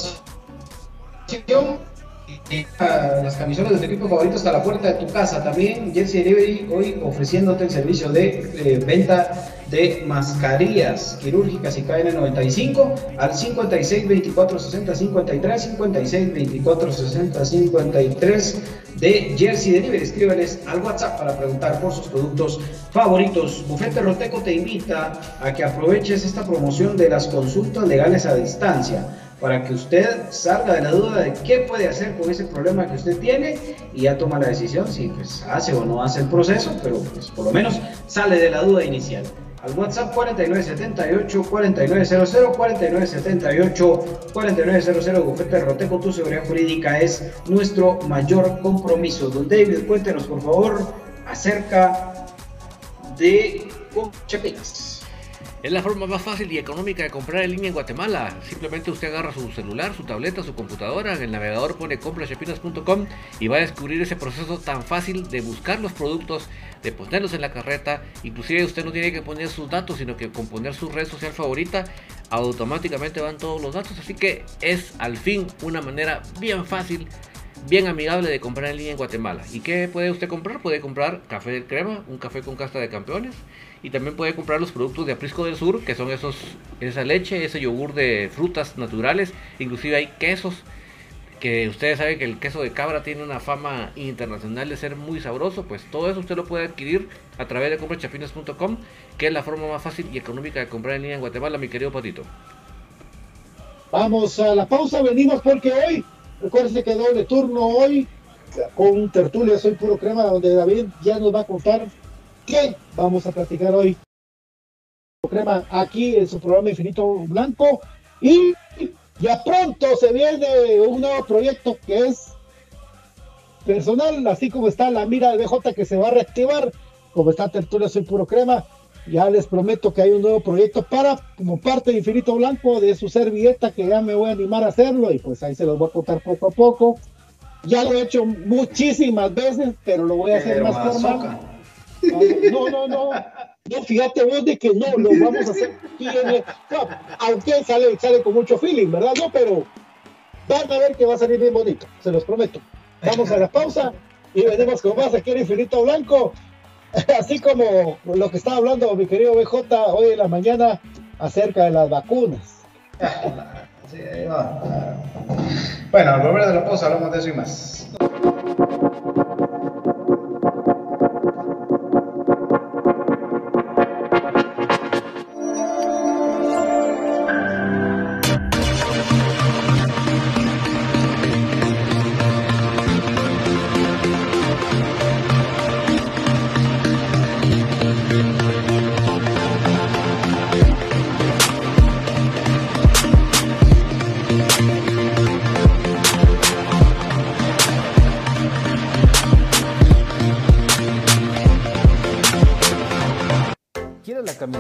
las camisolas de tu equipo favorito hasta la puerta de tu casa. También Jersey Delivery hoy ofreciéndote el servicio de eh, venta de mascarillas quirúrgicas y KN95 al 56 24 60 53 56 24 60 53 de Jersey Delivery. Escríbeles al WhatsApp para preguntar por sus productos favoritos. Bufete Roteco te invita a que aproveches esta promoción de las consultas legales a distancia para que usted salga de la duda de qué puede hacer con ese problema que usted tiene y ya toma la decisión si pues hace o no hace el proceso, pero pues por lo menos sale de la duda inicial. Al WhatsApp 4978 4900 4978 4900 Bufete Roteco, tu seguridad jurídica es nuestro mayor compromiso. Don David, cuéntenos por favor acerca de Chepinas. Es la forma más fácil y económica de comprar en línea en Guatemala. Simplemente usted agarra su celular, su tableta, su computadora, en el navegador pone comprachepinas.com y va a descubrir ese proceso tan fácil de buscar los productos, de ponerlos en la carreta. Inclusive usted no tiene que poner sus datos, sino que con poner su red social favorita, automáticamente van todos los datos. Así que es al fin una manera bien fácil bien amigable de comprar en línea en Guatemala. ¿Y qué puede usted comprar? Puede comprar café de crema, un café con casta de campeones, y también puede comprar los productos de Aprisco del Sur, que son esos, esa leche, ese yogur de frutas naturales, inclusive hay quesos, que ustedes saben que el queso de cabra tiene una fama internacional de ser muy sabroso, pues todo eso usted lo puede adquirir a través de comprachapinas.com, que es la forma más fácil y económica de comprar en línea en Guatemala, mi querido Patito. Vamos a la pausa, venimos porque hoy, recuérdense que doble turno hoy, con tertulia Soy Puro Crema, donde David ya nos va a contar ¿Qué vamos a platicar hoy? Crema aquí en su programa Infinito Blanco y ya pronto se viene un nuevo proyecto que es personal, así como está la mira de BJ que se va a reactivar, como está Tertulia Soy Puro Crema, ya les prometo que hay un nuevo proyecto para, como parte de Infinito Blanco, de su servilleta, que ya me voy a animar a hacerlo y pues ahí se los voy a contar poco a poco. Ya lo he hecho muchísimas veces, pero lo voy a hacer más formal. No, no, no. No, fíjate vos de que no, lo vamos a hacer aunque sale, sale con mucho feeling, ¿verdad? No, pero van a ver que va a salir bien bonito, se los prometo. Vamos a la pausa y venimos con más aquí en Infinito Blanco. Así como lo que estaba hablando mi querido BJ hoy en la mañana acerca de las vacunas. Bueno, al volver de la pausa hablamos de eso y más.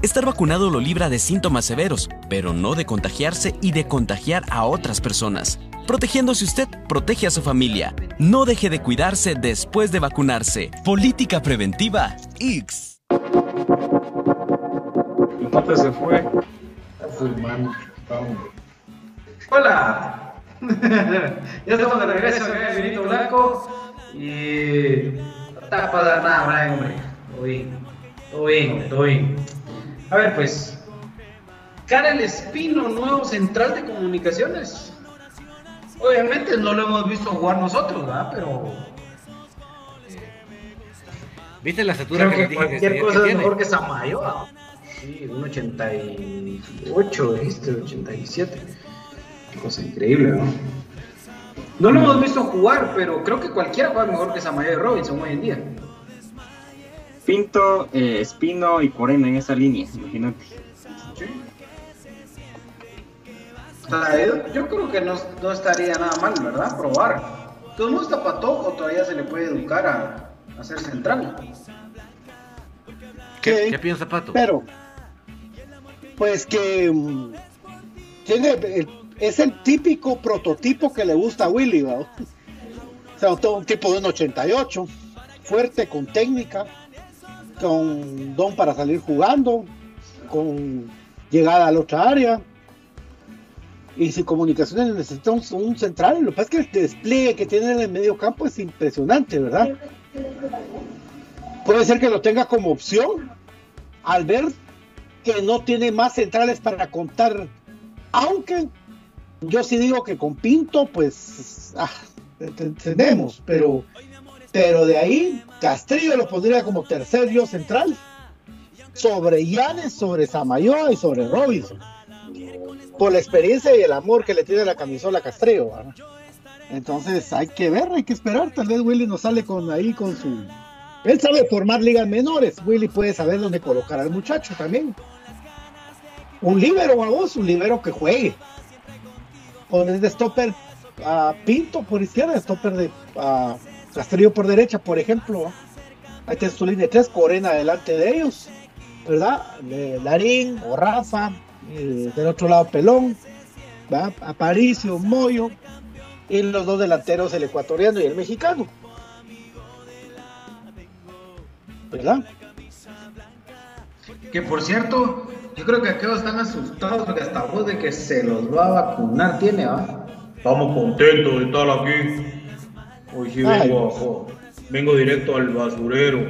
Estar vacunado lo libra de síntomas severos, pero no de contagiarse y de contagiar a otras personas. Protegiéndose usted, protege a su familia. No deje de cuidarse después de vacunarse. Política preventiva X. Pata se fue. Hola. ya estamos de regreso acá en Vinito Blanco. Y. No está para dar nada, hombre. Todo bien. Todo bien, todo bien. A ver, pues. Karel Espino, nuevo central de comunicaciones. Obviamente no lo hemos visto jugar nosotros, ¿verdad? Pero. ¿Viste la estatura Creo que, que les dije que, cualquier cosa es mejor que Samayo. Sí, un 88, dijiste, 87. Qué cosa increíble, ¿no? No lo hemos visto jugar, pero creo que cualquiera juega mejor que Samayo y Robinson hoy en día. Pinto, eh, Espino y Corena en esa línea, imagínate. O sea, yo, yo creo que no, no estaría nada mal, ¿verdad? Probar. ¿Todo el mundo está patojo? Todavía se le puede educar a, a ser central. ¿Qué, Sí. qué piensa Pato? Pero, pues que mm, tiene el- es el típico prototipo que le gusta a Willy, ¿va? O sea, todo un tipo de un 88, fuerte, con técnica, con don para salir jugando, con llegada a la otra área. Y sin comunicaciones necesita un, central. Lo que pasa es que el despliegue que tiene en el medio campo es impresionante, ¿verdad? Puede ser que lo tenga como opción al ver que no tiene más centrales para contar. Aunque yo sí digo que con Pinto, pues ah, te- entendemos, pero, pero de ahí Castrillo lo pondría como tercer yo central. Sobre Yanes, sobre Samayoa y sobre Robinson. Por la experiencia y el amor que le tiene la camisola a Castrillo. Entonces hay que ver, hay que esperar. Tal vez Willy nos sale con ahí con su. Él sabe formar ligas menores. Willy puede saber dónde colocar al muchacho también. Un libero vos, un libero que juegue. Pones de stopper a Pinto por izquierda, stopper de a Castrillo por derecha, por ejemplo. Ahí tienes tu línea de tres, Corena delante de ellos, ¿verdad? Larín o Rafa, eh, del otro lado Pelón, ¿va? Aparicio, Moyo, y los dos delanteros, el ecuatoriano y el mexicano. ¿Verdad? Que por cierto, yo creo que aquellos están asustados porque hasta voz de que se los va a vacunar tiene, ¿va? Estamos contentos de estar aquí. Hoy sí Ay. vengo, a- vengo directo al basurero.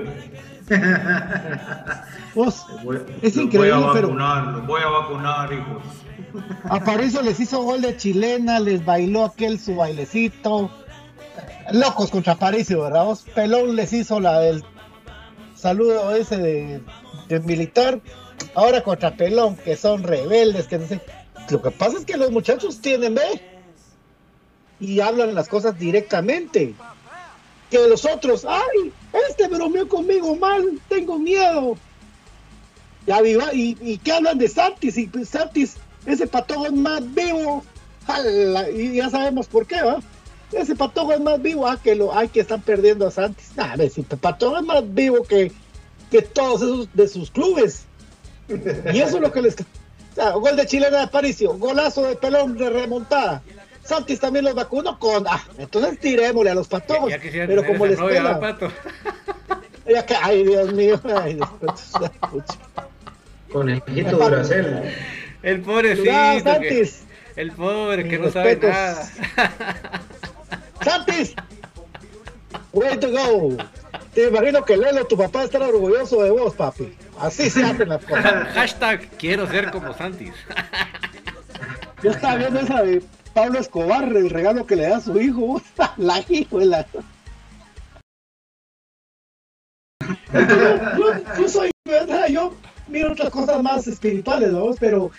Vos, voy- Es increíble, voy a pero- vacunar, los voy a vacunar, hijos. Aparicio les hizo gol de chilena, les bailó aquel su bailecito. Locos contra Aparicio, ¿verdad? Vos? Pelón les hizo la del saludo ese de, de militar. Ahora contra Pelón, que son rebeldes, que no sé. Lo que pasa es que los muchachos tienen B y hablan las cosas directamente. Que los otros, ay, este bromeó conmigo mal, tengo miedo. Y, y que hablan de Santis, y pues, Santis, ese patón es más vivo, y ya sabemos por qué, ¿va? ese Patojo es más vivo, ah, que lo, hay que están perdiendo a Santis. Nah, ver, si Patojo es más vivo que, que todos esos de sus clubes. Y eso es lo que les. Gol de chilena de Aparicio, golazo de pelón de remontada. Santis también los vacunó con. Ah, entonces tirémosle a los patojos. Ya quisiera pero como les novia, pela. ¿verdad, Pato? Ya que, ay, Dios mío. Ay, Dios. Con el hijito Duracell. El pobrecito. Que- Santis. el pobre que Mis no sabe nada. Santis, way to go. Te imagino que Lelo, tu papá, estará orgulloso de vos, papi. Así se hacen las cosas. Hashtag quiero ser como Santis. Yo estaba viendo esa de Pablo Escobar, el regalo que le da a su hijo. La hijo de la. Yo, yo soy, ¿verdad? Yo miro otras cosas más espirituales, ¿no? Pero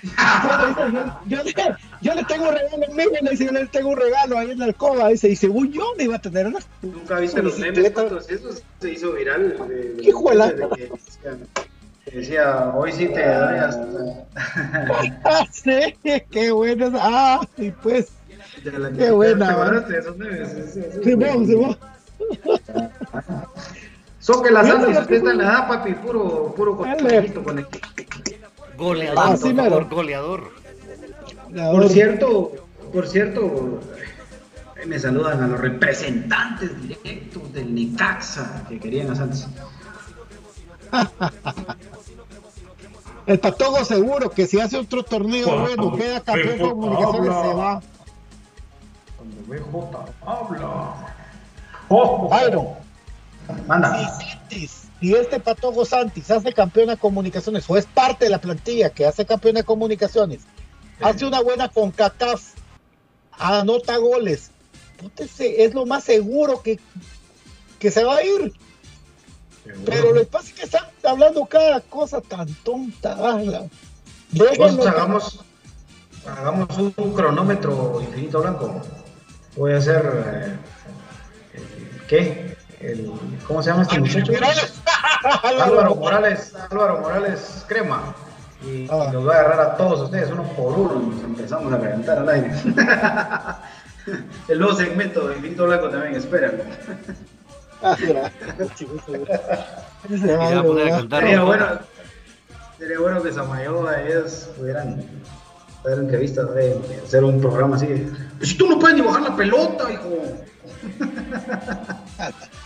yo, yo le, yo le tengo un regalo en México, dice, yo le tengo un regalo ahí en la alcoba, dice, y según yo me iba a tener una. Nunca viste los memes? Eso se hizo viral. de- de- de que decía- hoy sí te doy hasta. Ah, sí, qué buena. Ah, y pues, Qué buena, ¿Te ¿verdad? Sí, sí, sí. Soque la no- usted está en la edad, papi, puro, puro conejito con el- Goleador, Así por mero. favor, goleador. Por cierto, por cierto, me saludan a los representantes directos del Necaxa que querían a Santos. El Patojo seguro que si hace otro torneo Cuando bueno, queda campeón de comunicaciones, habla. se va. Cuando BJ habla. Oh, Byron, Manda. si si este Patojo Santis hace campeón de comunicaciones o es parte de la plantilla que hace campeón de comunicaciones, hace una buena con CACAF, anota goles, es lo más seguro que, que se va a ir. Pero lo que pasa es que están hablando cada cosa tan tonta. la- Déjenlo Entonces que- hagamos, hagamos un cronómetro infinito blanco. Voy a hacer. eh, el- ¿Qué? El, ¿Cómo se llama este muchacho? Álvaro Morales, Álvaro Morales Crema. Y, Ah. y los voy a agarrar a todos ustedes, uno por uno, y nos empezamos a reventar al aire. El nuevo segmento de Infinito Blanco también, espéralo. Ah, mira. Y se va a poner a cantar. Sería ¿no? bueno, sería bueno que Samayoa y ellos pudieran dar entrevistas, eh, hacer un programa así. Si tú no puedes ni bajar la pelota, hijo.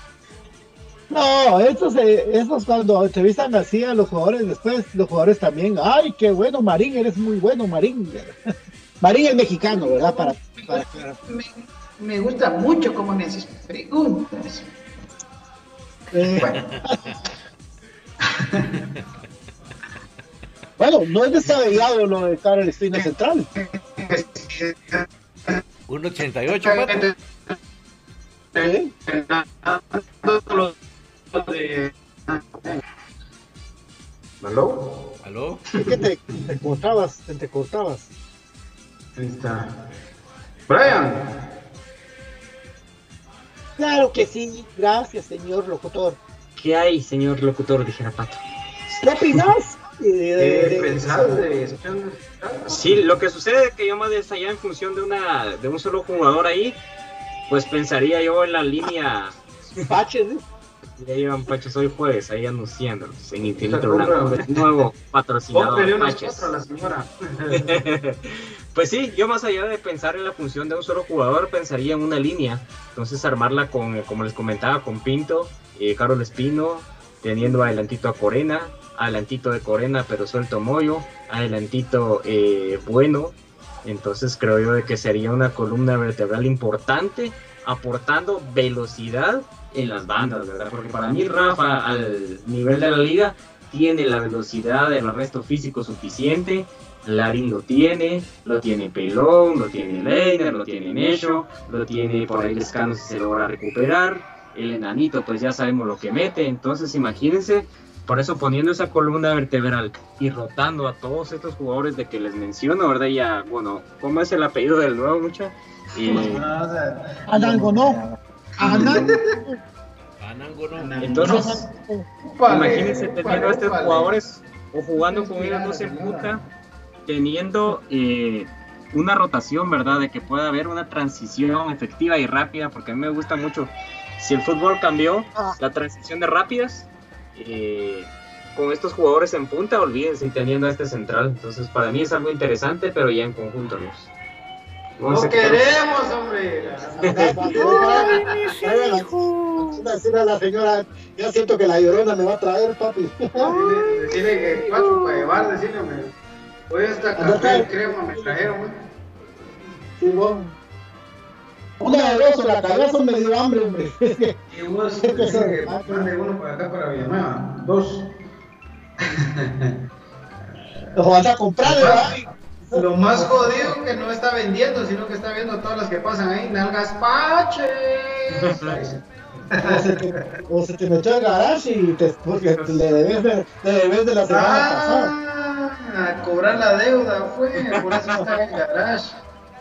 No, estos, estos cuando entrevistan así a los jugadores, después los jugadores también, ay, qué bueno, Marín, eres muy bueno, Marín. Marín es mexicano, ¿verdad? Para, para. Me, me gusta mucho cómo me haces preguntas. Eh, Bueno, bueno, no es descabellado lo de Karel Espina Central. 1.88, Pato. ¿eh? ¿Aló? ¿Aló? Es que te, te cortabas, te entrecortabas. Ahí está. Brian. Claro que sí, gracias, señor locutor. ¿Qué hay, señor locutor? Dijera Pato. Sí, lo que sucede es que yo más allá en función de una de un solo jugador ahí, pues pensaría yo en la línea Paches, ¿eh? ya llevan Pachos hoy jueves ahí anunciándolos en Infinito Blanco, nuevo patrocinador Paches. cuatro a la señora. Pues sí, yo más allá de pensar en la función de un solo jugador, pensaría en una línea. Entonces armarla con, como les comentaba, con Pinto, eh, Carol Espino, teniendo adelantito a Corena, adelantito de Corena, pero suelto Moyo, adelantito eh, Bueno. Entonces creo yo de que sería una columna vertebral importante, aportando velocidad en las bandas, ¿verdad? Porque para mí Rafa, al nivel de la liga, tiene la velocidad del arresto físico suficiente. Larin lo tiene, lo tiene Pelón, lo tiene Leiner, lo tiene Necho, lo tiene por ahí Lescano si se logra recuperar. El enanito, pues ya sabemos lo que mete. Entonces, imagínense, por eso poniendo esa columna vertebral y rotando a todos estos jugadores de que les menciono, ¿verdad? Ya, bueno, ¿cómo es el apellido del nuevo, mucha? Eh, Anango no. Anango. Anango no. entonces, Imagínense teniendo a estos jugadores o jugando con ellos no se puta, teniendo eh, una rotación, ¿verdad? De que pueda haber una transición efectiva y rápida, porque a mí me gusta mucho. Si el fútbol cambió, Ah. la transición de rápidas, eh, con estos jugadores en punta, olvídense, y teniendo a este central. Entonces, para mí es algo interesante, pero ya en conjunto, los. No queremos, hombre. Decirle a la señora, ya siento que la llorona me va a traer, papi. Decirle, decirle que cuatro para llevar, decirle, hombre. Hoy esta café y crema me trajeron, güey. Sí. Una de dos, la cabeza me dio hambre, hombre. Y vos, decirle que mande uno para acá, para Villanueva. Dos. Los vas a comprar, ¿verdad? Lo más jodido que no está vendiendo, sino que está viendo todas las que pasan ahí. Nalgas paches. O se te, o se te metió al garage y te, porque te le debes de, le debes de la semana pasada. Ah, a cobrar la deuda fue, por eso está en el garage.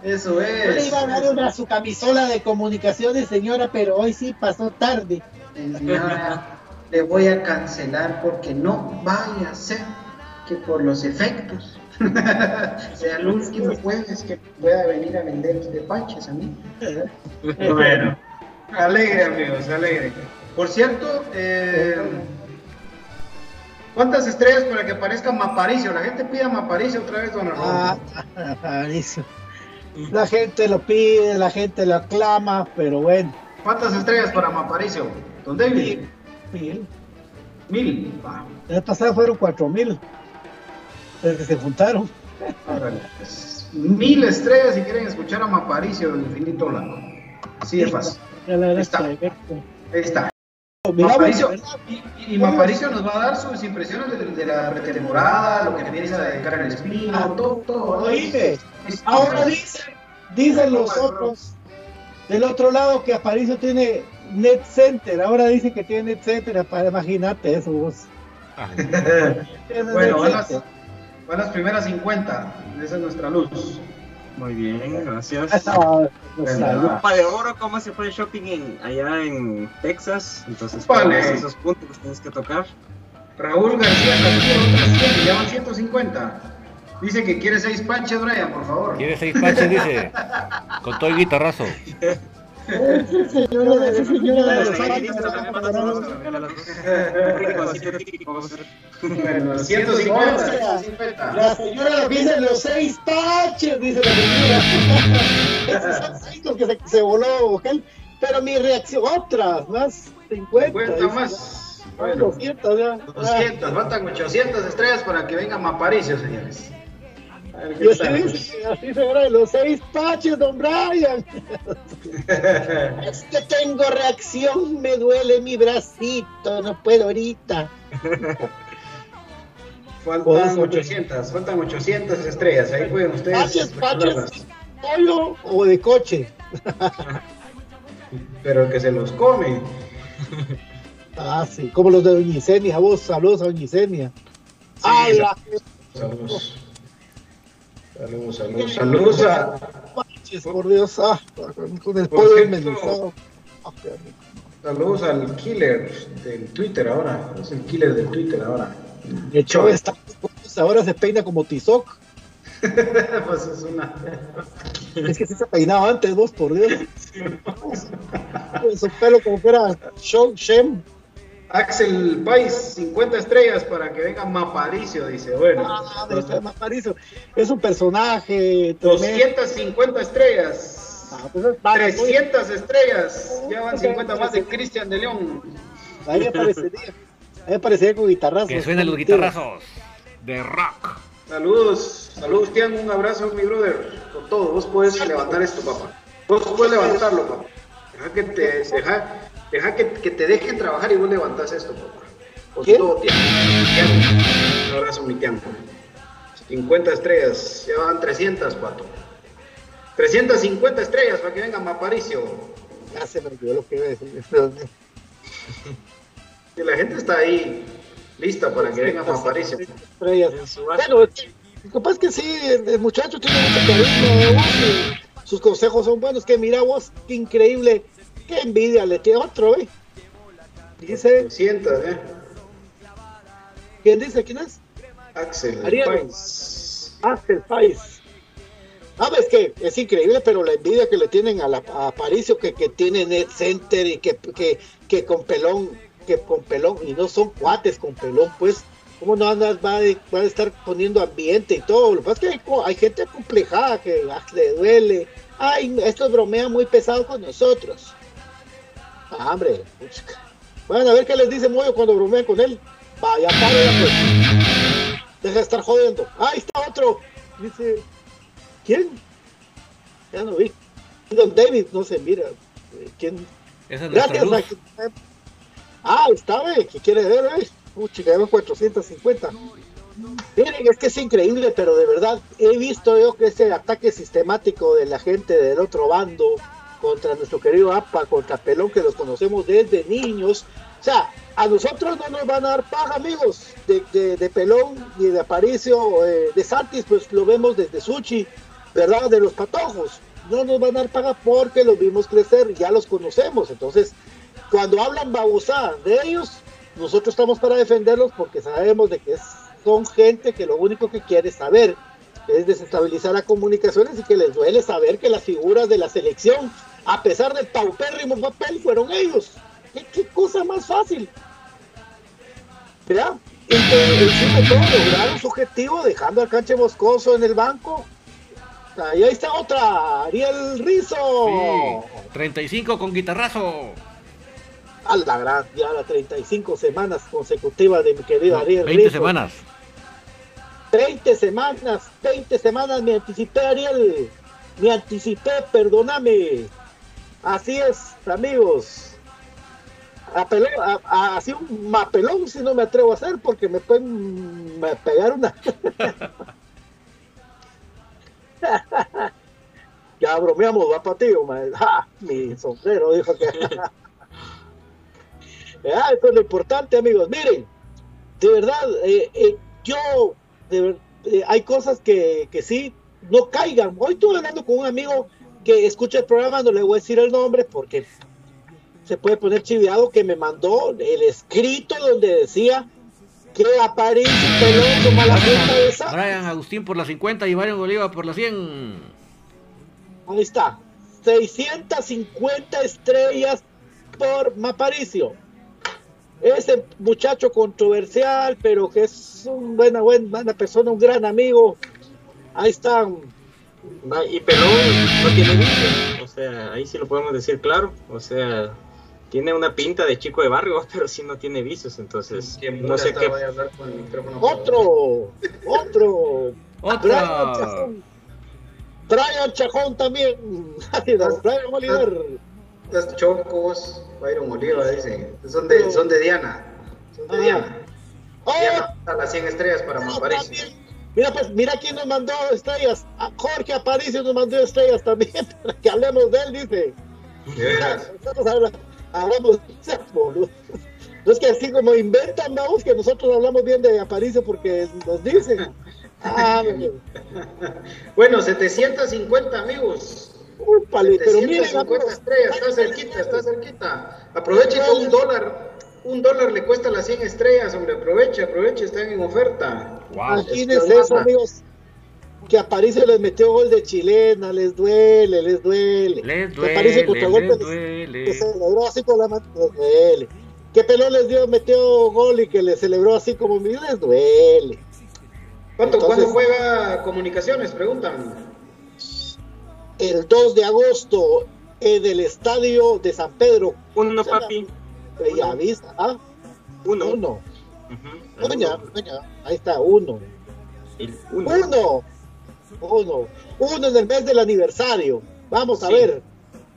Eso Yo le es. iba a dar una su camisola de comunicaciones, señora, pero hoy sí pasó tarde. Señora, le voy a cancelar porque no vaya a ser que por los efectos sea el último jueves que pueda venir a vender de panches a mí. Bueno, alegre amigos, alegre. Por cierto, eh, ¿cuántas estrellas para que aparezca Maparicio? La gente pide a Maparicio otra vez, don Ah, Arnoldo. Aparicio. La gente lo pide, la gente lo aclama, pero bueno. ¿Cuántas estrellas para Maparicio? Don David, Mil. mil. Va, El año pasado fueron cuatro mil. Los que se juntaron. pues, Mil estrellas si quieren escuchar a Maparicio del infinito blanco. Así de fácil. Ya la está. Ahí está. Maparicio, y, y Maparicio nos va a dar sus impresiones de, de la pretemporada, lo que le piensa de al espino, todo, todo. Oíme, ahora dicen, dicen los otros del otro lado que Aparicio tiene Net Center. Ahora dicen que tiene Net Center. Para imagínate eso vos. Bueno, las, van las primeras 50. Esa es nuestra luz. Muy bien, gracias. Sabe. Copa de oro, ¿cómo se fue el shopping en, allá en Texas? Entonces, Vale. pues, esos puntos los tienes que tocar. Raúl García Castillo, otras 100, ya van 150. Dice que quiere seis panches, Brian, por favor. Quiere seis panches, dice. Con todo el guitarrazo. Ese señor, ese señor de los Bueno, 150, 150. La señora dice los seis taches, dice la señora. Esos son seis los que se, se voló. Pero mi reacción, otras, más 50. 50 dice, más. Bueno, 200 ya. Ah, 200, faltan 800 estrellas para que venga Maparicio, señores. Tal. sí dice, así se verá, los seis taches, don Brian. Es que tengo reacción, me duele mi bracito, no puedo ahorita. Faltan 800, faltan 800 estrellas. Ahí pueden ustedes. Calcularlas. taches, pollo o de coche. Pero el que se los come. Ah, sí, como los de Doña Isenia, vos, saludos a Doña Isenia. ¡Ay, la Saludos. Saludos, saludos. Saludos a. manches, por Dios! Ah, con el pollo rico. Saludos al killer del Twitter ahora. Es el killer del Twitter ahora. De hecho, esta, ahora se peina como Tizoc. pues es una. Es que sí se peinaba antes, vos, por Dios. Su pelo como que era Show Shem. Axel Pais, 50 estrellas para que venga Maparicio, dice. Bueno, Ah, de este Maparicio. Es un personaje tremendo. 250 estrellas. Ah, pues es vago, 300 estrellas. Ya van 50 más de Cristian de León. Ahí me parecería. Ahí me parecería con guitarrazos. Que suenen los guitarrazos. De rock. Saludos, saludos, Tian, un abrazo, mi brother. Con todo, vos puedes levantar esto, papá. Vos puedes levantarlo, papá. Deja que te, deja, deja que, que te dejen trabajar y vos levantás esto, papá. Con ¿Quién? todo. Tian. Un abrazo, mi Tian. 50 estrellas, ya van 300, pato. 350 estrellas para que venga Maparicio. Ya se me olvidó lo que iba a decir. Y la gente está ahí lista para que venga Maparicio. Estrellas. Bueno, es que- lo que pasa es que sí, el, el muchacho tiene mucho carisma, vos, sus consejos son buenos. Que mira vos, qué increíble, qué envidia le tiene otro, ¿eh? Dice, 200, ¿eh? ¿quién dice? ¿Quién es? Axel Ariel. Pais. Axel Pais. Ah, es que es increíble, pero la envidia que le tienen a, la, a Aparicio, que, que tiene Net Center y que, que, que con pelón, que con pelón, y no son cuates con pelón, pues, ¿cómo no andas, va, a, va a estar poniendo ambiente y todo? Lo que pasa es que hay, hay gente complejada que ah, le duele. Ay, esto bromea muy pesado con nosotros. Ah, hombre, bueno, a ver qué les dice Moyo cuando bromean con él. Vaya, para, pues. Deja de estar jodiendo. Ahí está otro. Dice, ¿quién? Ya no vi. Don David, no se mira. ¿Quién? Esa es Gracias. luz. Ah, está, ve. ¿Qué quiere ver, eh? Pucha, que 450. Miren, es que es increíble, pero de verdad he visto yo que ese ataque sistemático de la gente del otro bando contra nuestro querido APA, contra Pelón, que los conocemos desde niños. O sea, a nosotros no nos van a dar paga, amigos, de, de, Pelón y de Aparicio, eh, de Santis, pues lo vemos desde Suchi, ¿verdad? De los patojos. No nos van a dar paga porque los vimos crecer, ya los conocemos. Entonces, cuando hablan babosada de ellos, nosotros estamos para defenderlos porque sabemos de que son gente que lo único que quiere saber es desestabilizar a comunicaciones y que les duele saber que las figuras de la selección, a pesar del paupérrimo papel, fueron ellos. ¿Qué, qué cosa más fácil? ¿Verdad? De todo lograron su objetivo dejando al canche Moscoso en el banco. Ahí está otra, Ariel Rizo. Sí, 35 con guitarrazo. A la gran, ya las 35 semanas consecutivas de mi querido Ariel 20 Rizzo. semanas. 20 semanas, 20 semanas me anticipé, Ariel. Me anticipé, perdóname. Así es, amigos. Apeló, a- a- así un mapelón si no me atrevo a hacer porque me pueden me pegar una. ya bromeamos, va para ti. Ja, mi sombrero dijo que. Ah, eso es lo importante, amigos. Miren, de verdad, eh, eh, yo, de eh, hay cosas que, que sí, no caigan. Hoy estuve hablando con un amigo que escucha el programa, no le voy a decir el nombre porque se puede poner chiviado, que me mandó el escrito donde decía que Aparicio y Pelón toma la de esa. Brian Agustín por las 50 y Marion Oliva por las 100. Ahí está. 650 estrellas por Maparicio. Ese muchacho controversial, pero que es un buena, buena, buena persona, un gran amigo. Ahí están. Y Pelón no tiene vicio, o sea, ahí sí lo podemos decir claro, o sea, tiene una pinta de chico de barrio, pero sí no tiene vicios, entonces no sé qué. Otro, otro. Otra. Brian Chajón. También. Brian Oliver. Estas chocos, Byron Oliva, dice. Son de, son de Diana. Son de Ah. Diana. Oh, Diana a las 100 estrellas para Mamparicio. Mira, pues, mira quién nos mandó estrellas. A Jorge Aparicio nos mandó estrellas también, para que hablemos de él, dice. Nosotros habla- hablamos de boludo. No es que así como inventan, vamos, que nosotros hablamos bien de Aparicio porque nos dicen. Ah, bueno. Bueno, 750 amigos. Úpale, pero miren, 750 amigos, estrellas, está cerquita, está cerquita. Aproveche que un dólar, un dólar le cuesta las 100 estrellas, hombre, aproveche, aproveche, están en oferta. Imagínense Este, eso, amigos. Que Aparicio les metió gol de chilena, les duele, les duele. Les Que Aparicio duele, contra les golpe duele. que celebró así con la mano, les duele. Que Pelón les dio, metió gol y que le celebró así como mi les duele. ¿Cuánto, Entonces- ¿Cuándo juega Comunicaciones? Preguntan. El 2 de agosto en el estadio de San Pedro. Uno, papi. Bellavista, ¿ah? Uno. Uno. Doña, doña, ahí está, uno. El uno. Uno. Uno. Uno en el mes del aniversario. Vamos a Sí. ver.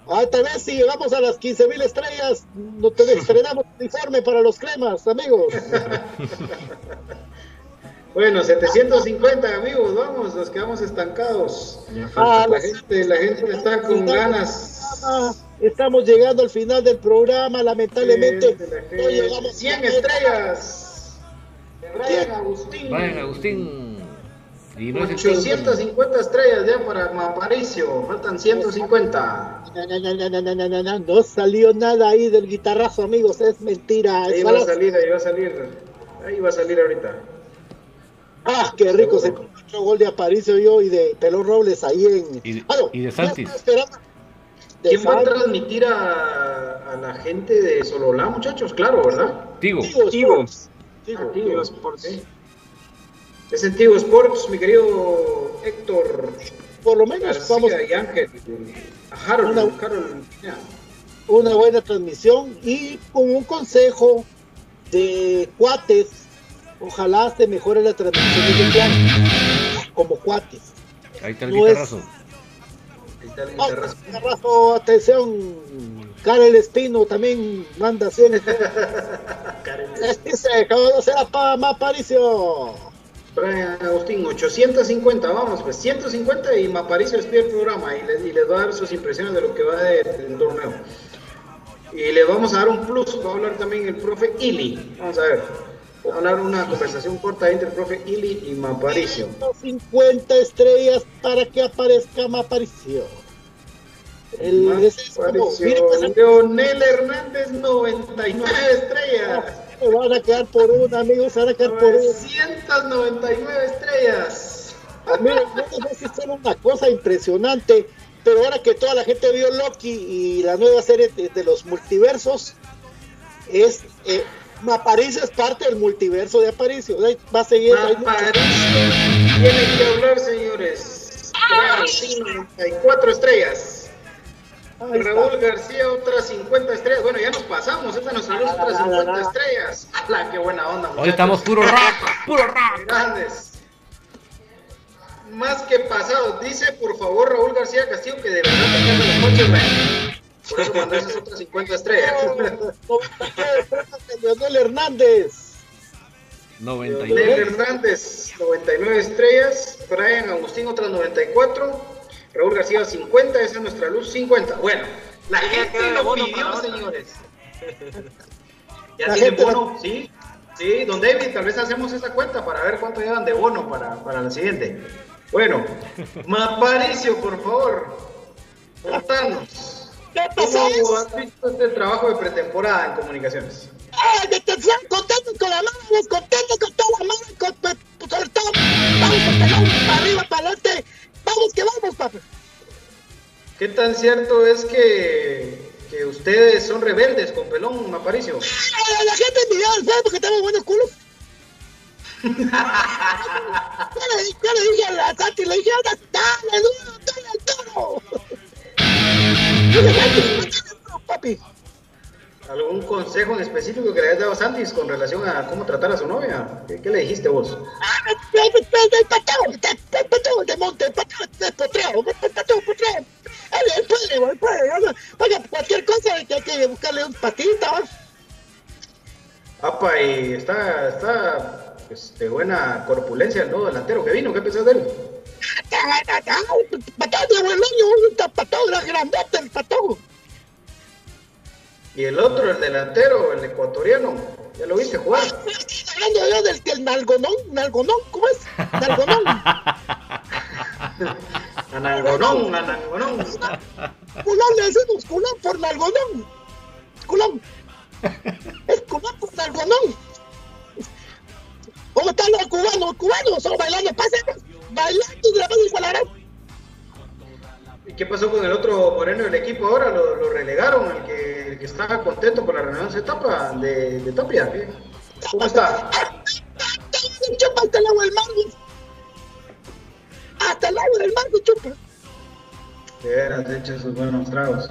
Ah, tal vez si llegamos a las 15 mil estrellas, no te estrenamos uniforme para los cremas, amigos. Bueno, 750 amigos, vamos, nos quedamos estancados. Ah, La la- gente, la gente está con ganas. Ah, estamos llegando al final del programa, lamentablemente no llegamos 100 estrellas. De Brian Agustín. Brian Agustín. 850 estrellas ya para Mauricio, faltan 150. No salió nada ahí del guitarrazo, amigos, es mentira. Ahí va a salir, ahí va a salir. Ahí va a salir ahorita. Ah, qué rico, se encontró gol de Aparicio yo y de Pelón Robles ahí en... Y, ah, Santis. ¿Quién va a transmitir a, a la gente de Sololá, muchachos? Claro, ¿verdad? Tigo. Tigo Tigo. Sports. Tigo. Ah, Tigo Sports. Es en Tigo Sports, mi querido Héctor Por lo menos García vamos y Ángel. A Harold, Una- Harold, ya. una buena transmisión y con un consejo de cuates, ojalá se mejore la transmisión de plan como cuates. Ahí está el No es- guitarrazo. Garrazo, atención, Karel Espino también manda acciones. Dice, cabrón, será para más Paricio. Brian Agustín, 850, vamos, pues 150 y Maparicio les pide el programa y les, y les va a dar sus impresiones de lo que va de- del torneo. Y le vamos a dar un plus, va a hablar también el profe Ili. Vamos a ver, hablar una conversación corta entre el profe Ili y Maparicio. 50 estrellas para que aparezca Maparicio. El, es Maparicio, Leonel Hernández, 99 estrellas. se van a quedar por una, amigos, se van a quedar por una. 999 estrellas. Miren, decir una cosa impresionante, pero ahora que toda la gente vio Loki y la nueva serie de, de los multiversos, es eh, Aparicio es parte del multiverso de Aparicio. Va a seguir. Aparicio tiene que hablar, señores. Brian, 54 estrellas. ahí está. Raúl García, otras 50 estrellas. Bueno, ya nos pasamos. Esta nos salió otras 50 estrellas. ¡Hala, qué buena onda! Hoy estamos puro rock, puro rock. Grandes. Más que pasado. Dice, por favor, Raúl García Castillo que de verdad te los coches. Por eso mandó esas otras 50 estrellas. Leonel Hernández. Leonel 99. Hernández, 99 estrellas. Brian Agustín, otras 94. Raúl García, 50. Esa es nuestra luz, 50. Bueno, la gente lo pidió, señores. ¿Ya La tienen gente bono? ¿Sí? Sí, don David, tal vez hacemos esa cuenta para ver cuánto llevan de bono para, para la siguiente. Bueno, Maparicio, por favor, contanos. ¿Cómo has visto este trabajo de pretemporada en comunicaciones? ¡Ay, de atención! ¡Contentos con la mano! ¡Contentos con toda la mano! Con, con- sobre todo, vamos para para arriba, para adelante. ¡Vamos que vamos, papi! ¿Qué tan cierto es que, que ustedes son rebeldes con Pelón, Maparicio? Ay, La gente miraba al Facebook porque tenemos buenos culos. Yo le, yo le dije a la Santi, le dije, "Anda, dale, duro, dale, duro. Papi. ¿Algún consejo en específico que le hayas dado a Santis con relación a cómo tratar a su novia? ¿Qué, qué le dijiste vos? Cualquier cosa hay que, hay que buscarle un patita. Apa, y está, está pues, de buena corpulencia el nuevo delantero que vino. ¿Qué pensás de él? Buen año, pateo, era grandote el pateo. Y el otro, el delantero, el ecuatoriano, ¿ya lo viste jugar? Hablando yo del, del nalgonón, nalgonón, ¿cómo es? Nalgonón. Anangonón, Anangonón. culón le decimos culón por nalgonón. Culón. Es culón por nalgonón. ¿Cómo están los cubanos? Los cubanos son bailando, pásenme. Bailando de la mano. ¿Y qué pasó con el otro moreno del equipo ahora? ¿Lo, lo relegaron? El que, el que estaba contento por la renovación de etapa de, de Tapia. ¿Cómo está? Chupa hasta el agua del güey. Hasta el agua del se chupa. De veras, hecho sus buenos tragos.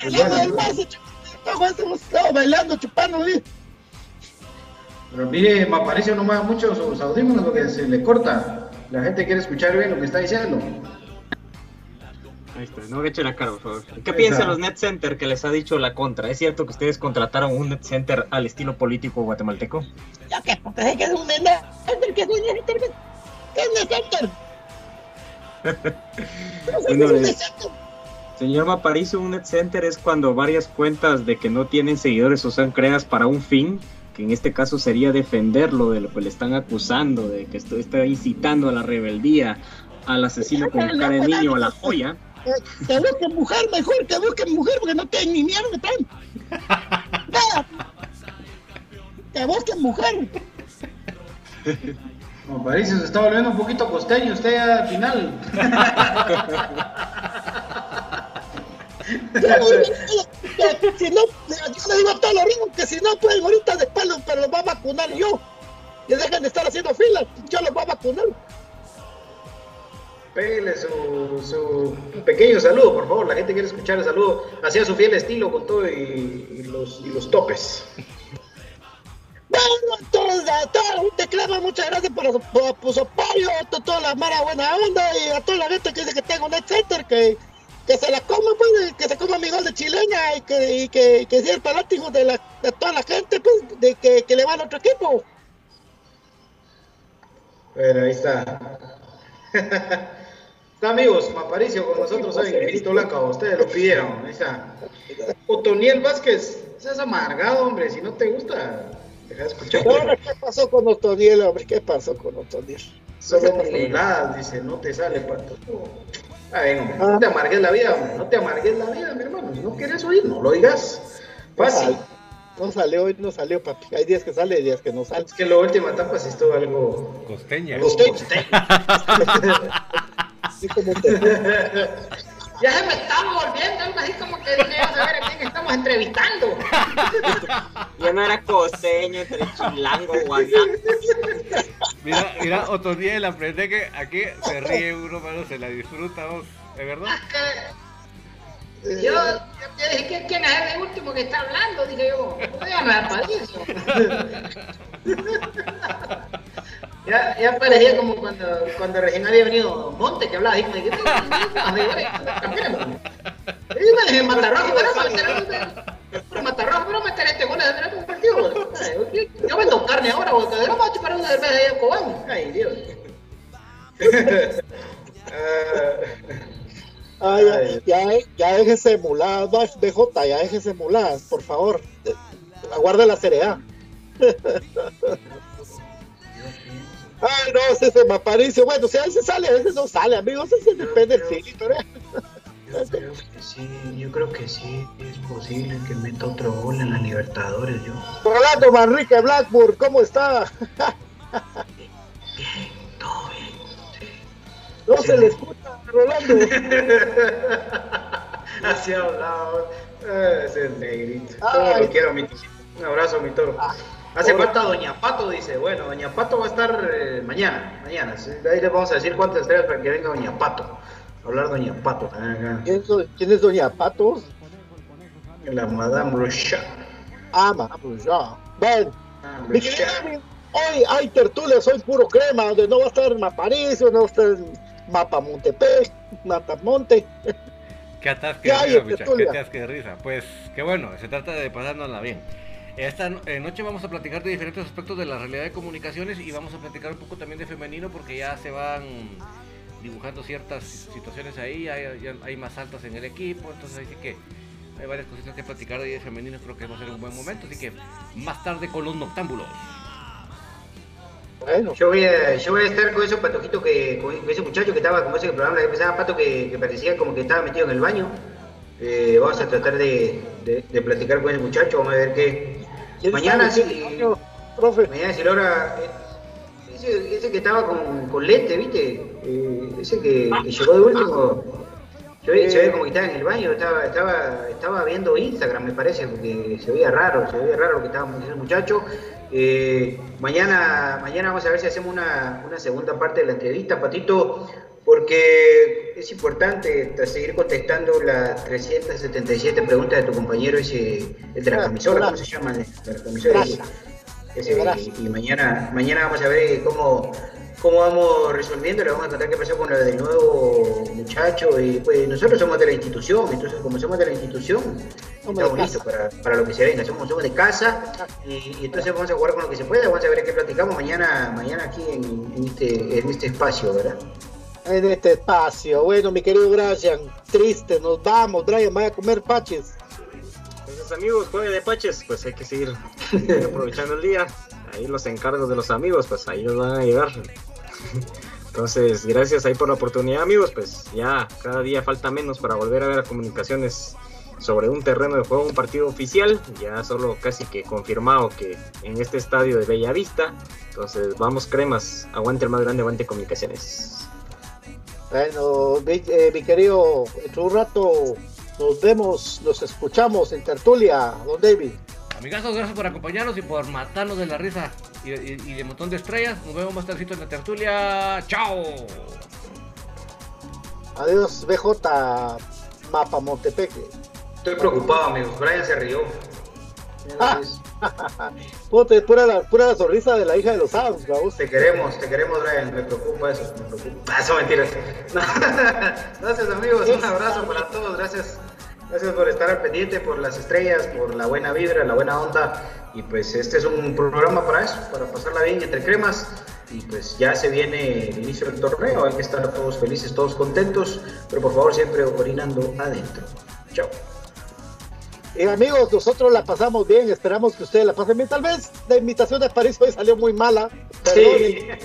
Pues El agua del bueno, mar se chupa. Estamos todos bailando, chupando, ¿sí? pero mire, Maparicio no mueva mucho sus audífonos porque se le corta. La gente quiere escuchar bien lo que está diciendo. Ahí está, no agache la cara, por favor. ¿Qué piensan los net center que les ha dicho la contra? ¿Es cierto que ustedes contrataron un net center al estilo político guatemalteco? Ya que, porque sé que es un nene. que es un nene. ¿Qué es un center? Bueno, es- Señor Maparicio, un net center es cuando varias cuentas de que no tienen seguidores o son creadas para un fin, que en este caso sería defenderlo de lo que le están acusando, de que esto está incitando a la rebeldía, al asesino con cara de niño, a la joya. Que busquen mujer mejor, que busquen mujer, porque no tienen ni mierda. Nada. Que busquen mujer. Parece se está volviendo un poquito costeño usted al final. si no, yo le digo a todos los ricos que si no pueden ahorita de palo, pero los va a vacunar yo. Y dejen de estar haciendo filas, yo los voy a vacunar. Pégale su, su pequeño saludo, por favor. La gente quiere escuchar el saludo. Hacía su fiel estilo con todo y, y los, y los topes. Bueno, entonces a toda la gente clama, muchas gracias por, por, por su apoyo, a toda la mara buena onda y a toda la gente que dice que tengo un net center, que, que se la coma, pues, que se coma mi gol de chilena y que, y que, que sea el palático de, la, de toda la gente, pues, de que, que le va al otro equipo. Bueno, ahí está. está amigos, Maparicio con nosotros hoy, Grito Blanco, ustedes lo pidieron. Ahí está. Otoniel Vázquez, seas amargado, hombre, si no te gusta, deja de escuchar. ¿qué pasó con Otoniel, hombre? ¿Qué pasó con Otoniel? Solo muladas, dice, no te sale, pato. Ah, ven, hombre, no te amargues la vida, hombre, no te amargues la vida, mi hermano. Si no quieres oír, no lo digas. Fácil. No salió, hoy no salió, papi. Hay días que sale y días que no sale. Es que la última etapa sí estuvo algo. Costeña. Costeño. Sí, como te- Ya se me estaba volviendo algo así como que dije, vamos a ver a quién estamos entrevistando. Ya no era costeño, entre chilango, guanaco. Mira, mira, Otoniel, aprende que aquí se ríe uno, pero se la disfruta, vos. ¿Es verdad? Yo, yo, yo dije, ¿quién, es el último que está hablando? Dije yo, "Pues ya no es Aparicio. Ya, ya parecía como cuando, cuando recién había venido Monte, que hablaba de que campeón. Y me dije, Matarrojo, pero Matarrojo, pero meter este gol de un partido. Yo, vendo carne ahora, porque no vamos a chupar una cerveza a Cobán. Ay, Dios. Ah, ya, ya, ya déjese mular, BJ, ya déjese mular, por favor. Aguarde la Serie A. Ay, no, ese se me apareció. Bueno, si a veces sale, a veces no sale, amigos. Ese depende del feeling. Yo creo que sí, yo creo que sí, es posible que meta otro gol en la Libertadores, yo. Rolando Manrique Blackburn, ¿cómo está? No se le escucha, Rolando. Así ha hablado. Ah, Ese es negrito. Todo lo quiero, mi toro. Un abrazo, mi toro. Hace ahora- falta Doña Pato, dice. Bueno, Doña Pato va a estar eh, mañana. Mañana. Ahí les vamos a decir cuántas estrellas para que venga Doña Pato. Hablar Doña Pato también acá. ¿Quién es, do- quién es Doña Patos? La Madame Rocha. Ah, ma, pues ya. Bueno, hoy hay tertulias, hoy puro crema, donde no va a estar Maparicio, no va a estar Mapamontepec, Matamonte. Que atasque ¿Qué de risa, que tertulia? atasque de risa. Pues, qué bueno, se trata de pasárnosla bien. Esta eh, noche vamos a platicar de diferentes aspectos de la realidad de comunicaciones y vamos a platicar un poco también de femenino porque ya se van dibujando ciertas situaciones ahí, hay, más altas en el equipo, entonces así que hay varias cositas que platicar de femenino, creo que va a ser un buen momento, así que más tarde con los noctámbulos. Bueno. Yo voy, a, yo voy a estar con esos patojitos que, con ese muchacho que estaba, como ese programa que empezaba Pato, que, que parecía como que estaba metido en el baño. Eh, vamos a tratar de, de, de platicar con ese muchacho, vamos a ver qué. ¿Quién Mañana sí. profe? Mañana si eh, Ese, ese que estaba con, con lente, ¿viste? Eh, ese que, que llegó de último. Se ve, se ve como que estaba en el baño, estaba, estaba, estaba viendo Instagram, me parece, porque se veía raro, se veía raro lo que estaba haciendo el muchacho. Eh, mañana, mañana vamos a ver si hacemos una, una segunda parte de la entrevista, Patito, porque es importante seguir contestando las 377 preguntas de tu compañero, ese, el de la camisola, ¿cómo se llama? El de la camisola. Gracias. Ese, Gracias. y, y mañana, mañana vamos a ver cómo, cómo vamos resolviendo, le vamos a contar qué pasó con lo del nuevo muchacho. Y pues nosotros somos de la institución, entonces como somos de la institución, Somos estamos listos para, para lo que se venga, somos, somos de casa y, y entonces vamos a jugar con lo que se pueda, vamos a ver qué platicamos mañana, mañana aquí en, en este, en este espacio, ¿verdad? En este espacio. Bueno, mi querido Brian, triste, nos vamos. Brian, vaya a comer paches. Entonces amigos, jueves de Paches, pues hay que seguir aprovechando el día. Ahí los encargos de los amigos, pues ahí los van a llegar. Entonces, gracias ahí por la oportunidad amigos, pues ya cada día falta menos para volver a ver a comunicaciones sobre un terreno de juego, un partido oficial, ya solo casi que confirmado que en este estadio de Bellavista Entonces, vamos cremas, aguante el más grande, aguante comunicaciones. Bueno, mi, eh, mi querido, de un rato nos vemos, nos escuchamos en tertulia, don David. Amigazos, gracias por acompañarnos y por matarnos de la risa y, y- y de un montón de estrellas. Nos vemos más tardecito en la tertulia. ¡Chao! Adiós, BJ Mapa Montepeque. Estoy preocupado, amigos. Brian se rió. Puta, es pura la, pura la sonrisa de la hija de los Adams, vamos. Te queremos, te queremos, Brian. Me preocupa eso. Me preocupa. Ah, son mentiras. gracias, amigos. Un abrazo para todos. Gracias. Gracias por estar al pendiente, por las estrellas, por la buena vibra, la buena onda. Y pues este es un programa para eso, para pasarla bien entre cremas. Y pues ya se viene el inicio del torneo. Hay que estar todos felices, todos contentos. Pero por favor, siempre orinando adentro. Chao. Y amigos, nosotros la pasamos bien, esperamos que ustedes la pasen bien. Tal vez la invitación de París hoy salió muy mala. perdonen.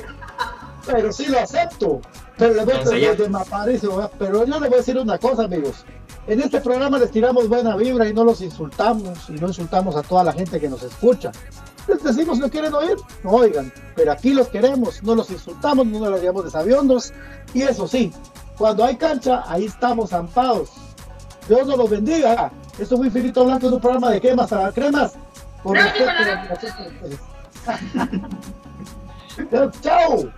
Pero sí lo acepto. Pero le voy a ya. de ¿verdad? Pero yo les voy a decir una cosa, amigos. En este programa les tiramos buena vibra y no los insultamos y no insultamos a toda la gente que nos escucha. Les decimos si no quieren oír, no oigan. Pero aquí los queremos, no los insultamos, no nos los llamamos de sabiondos. Y eso sí, cuando hay cancha, ahí estamos zampados. Dios nos los bendiga. Esto fue Infinito Blanco en un programa de cremas a cremas. Por de ustedes. Chao.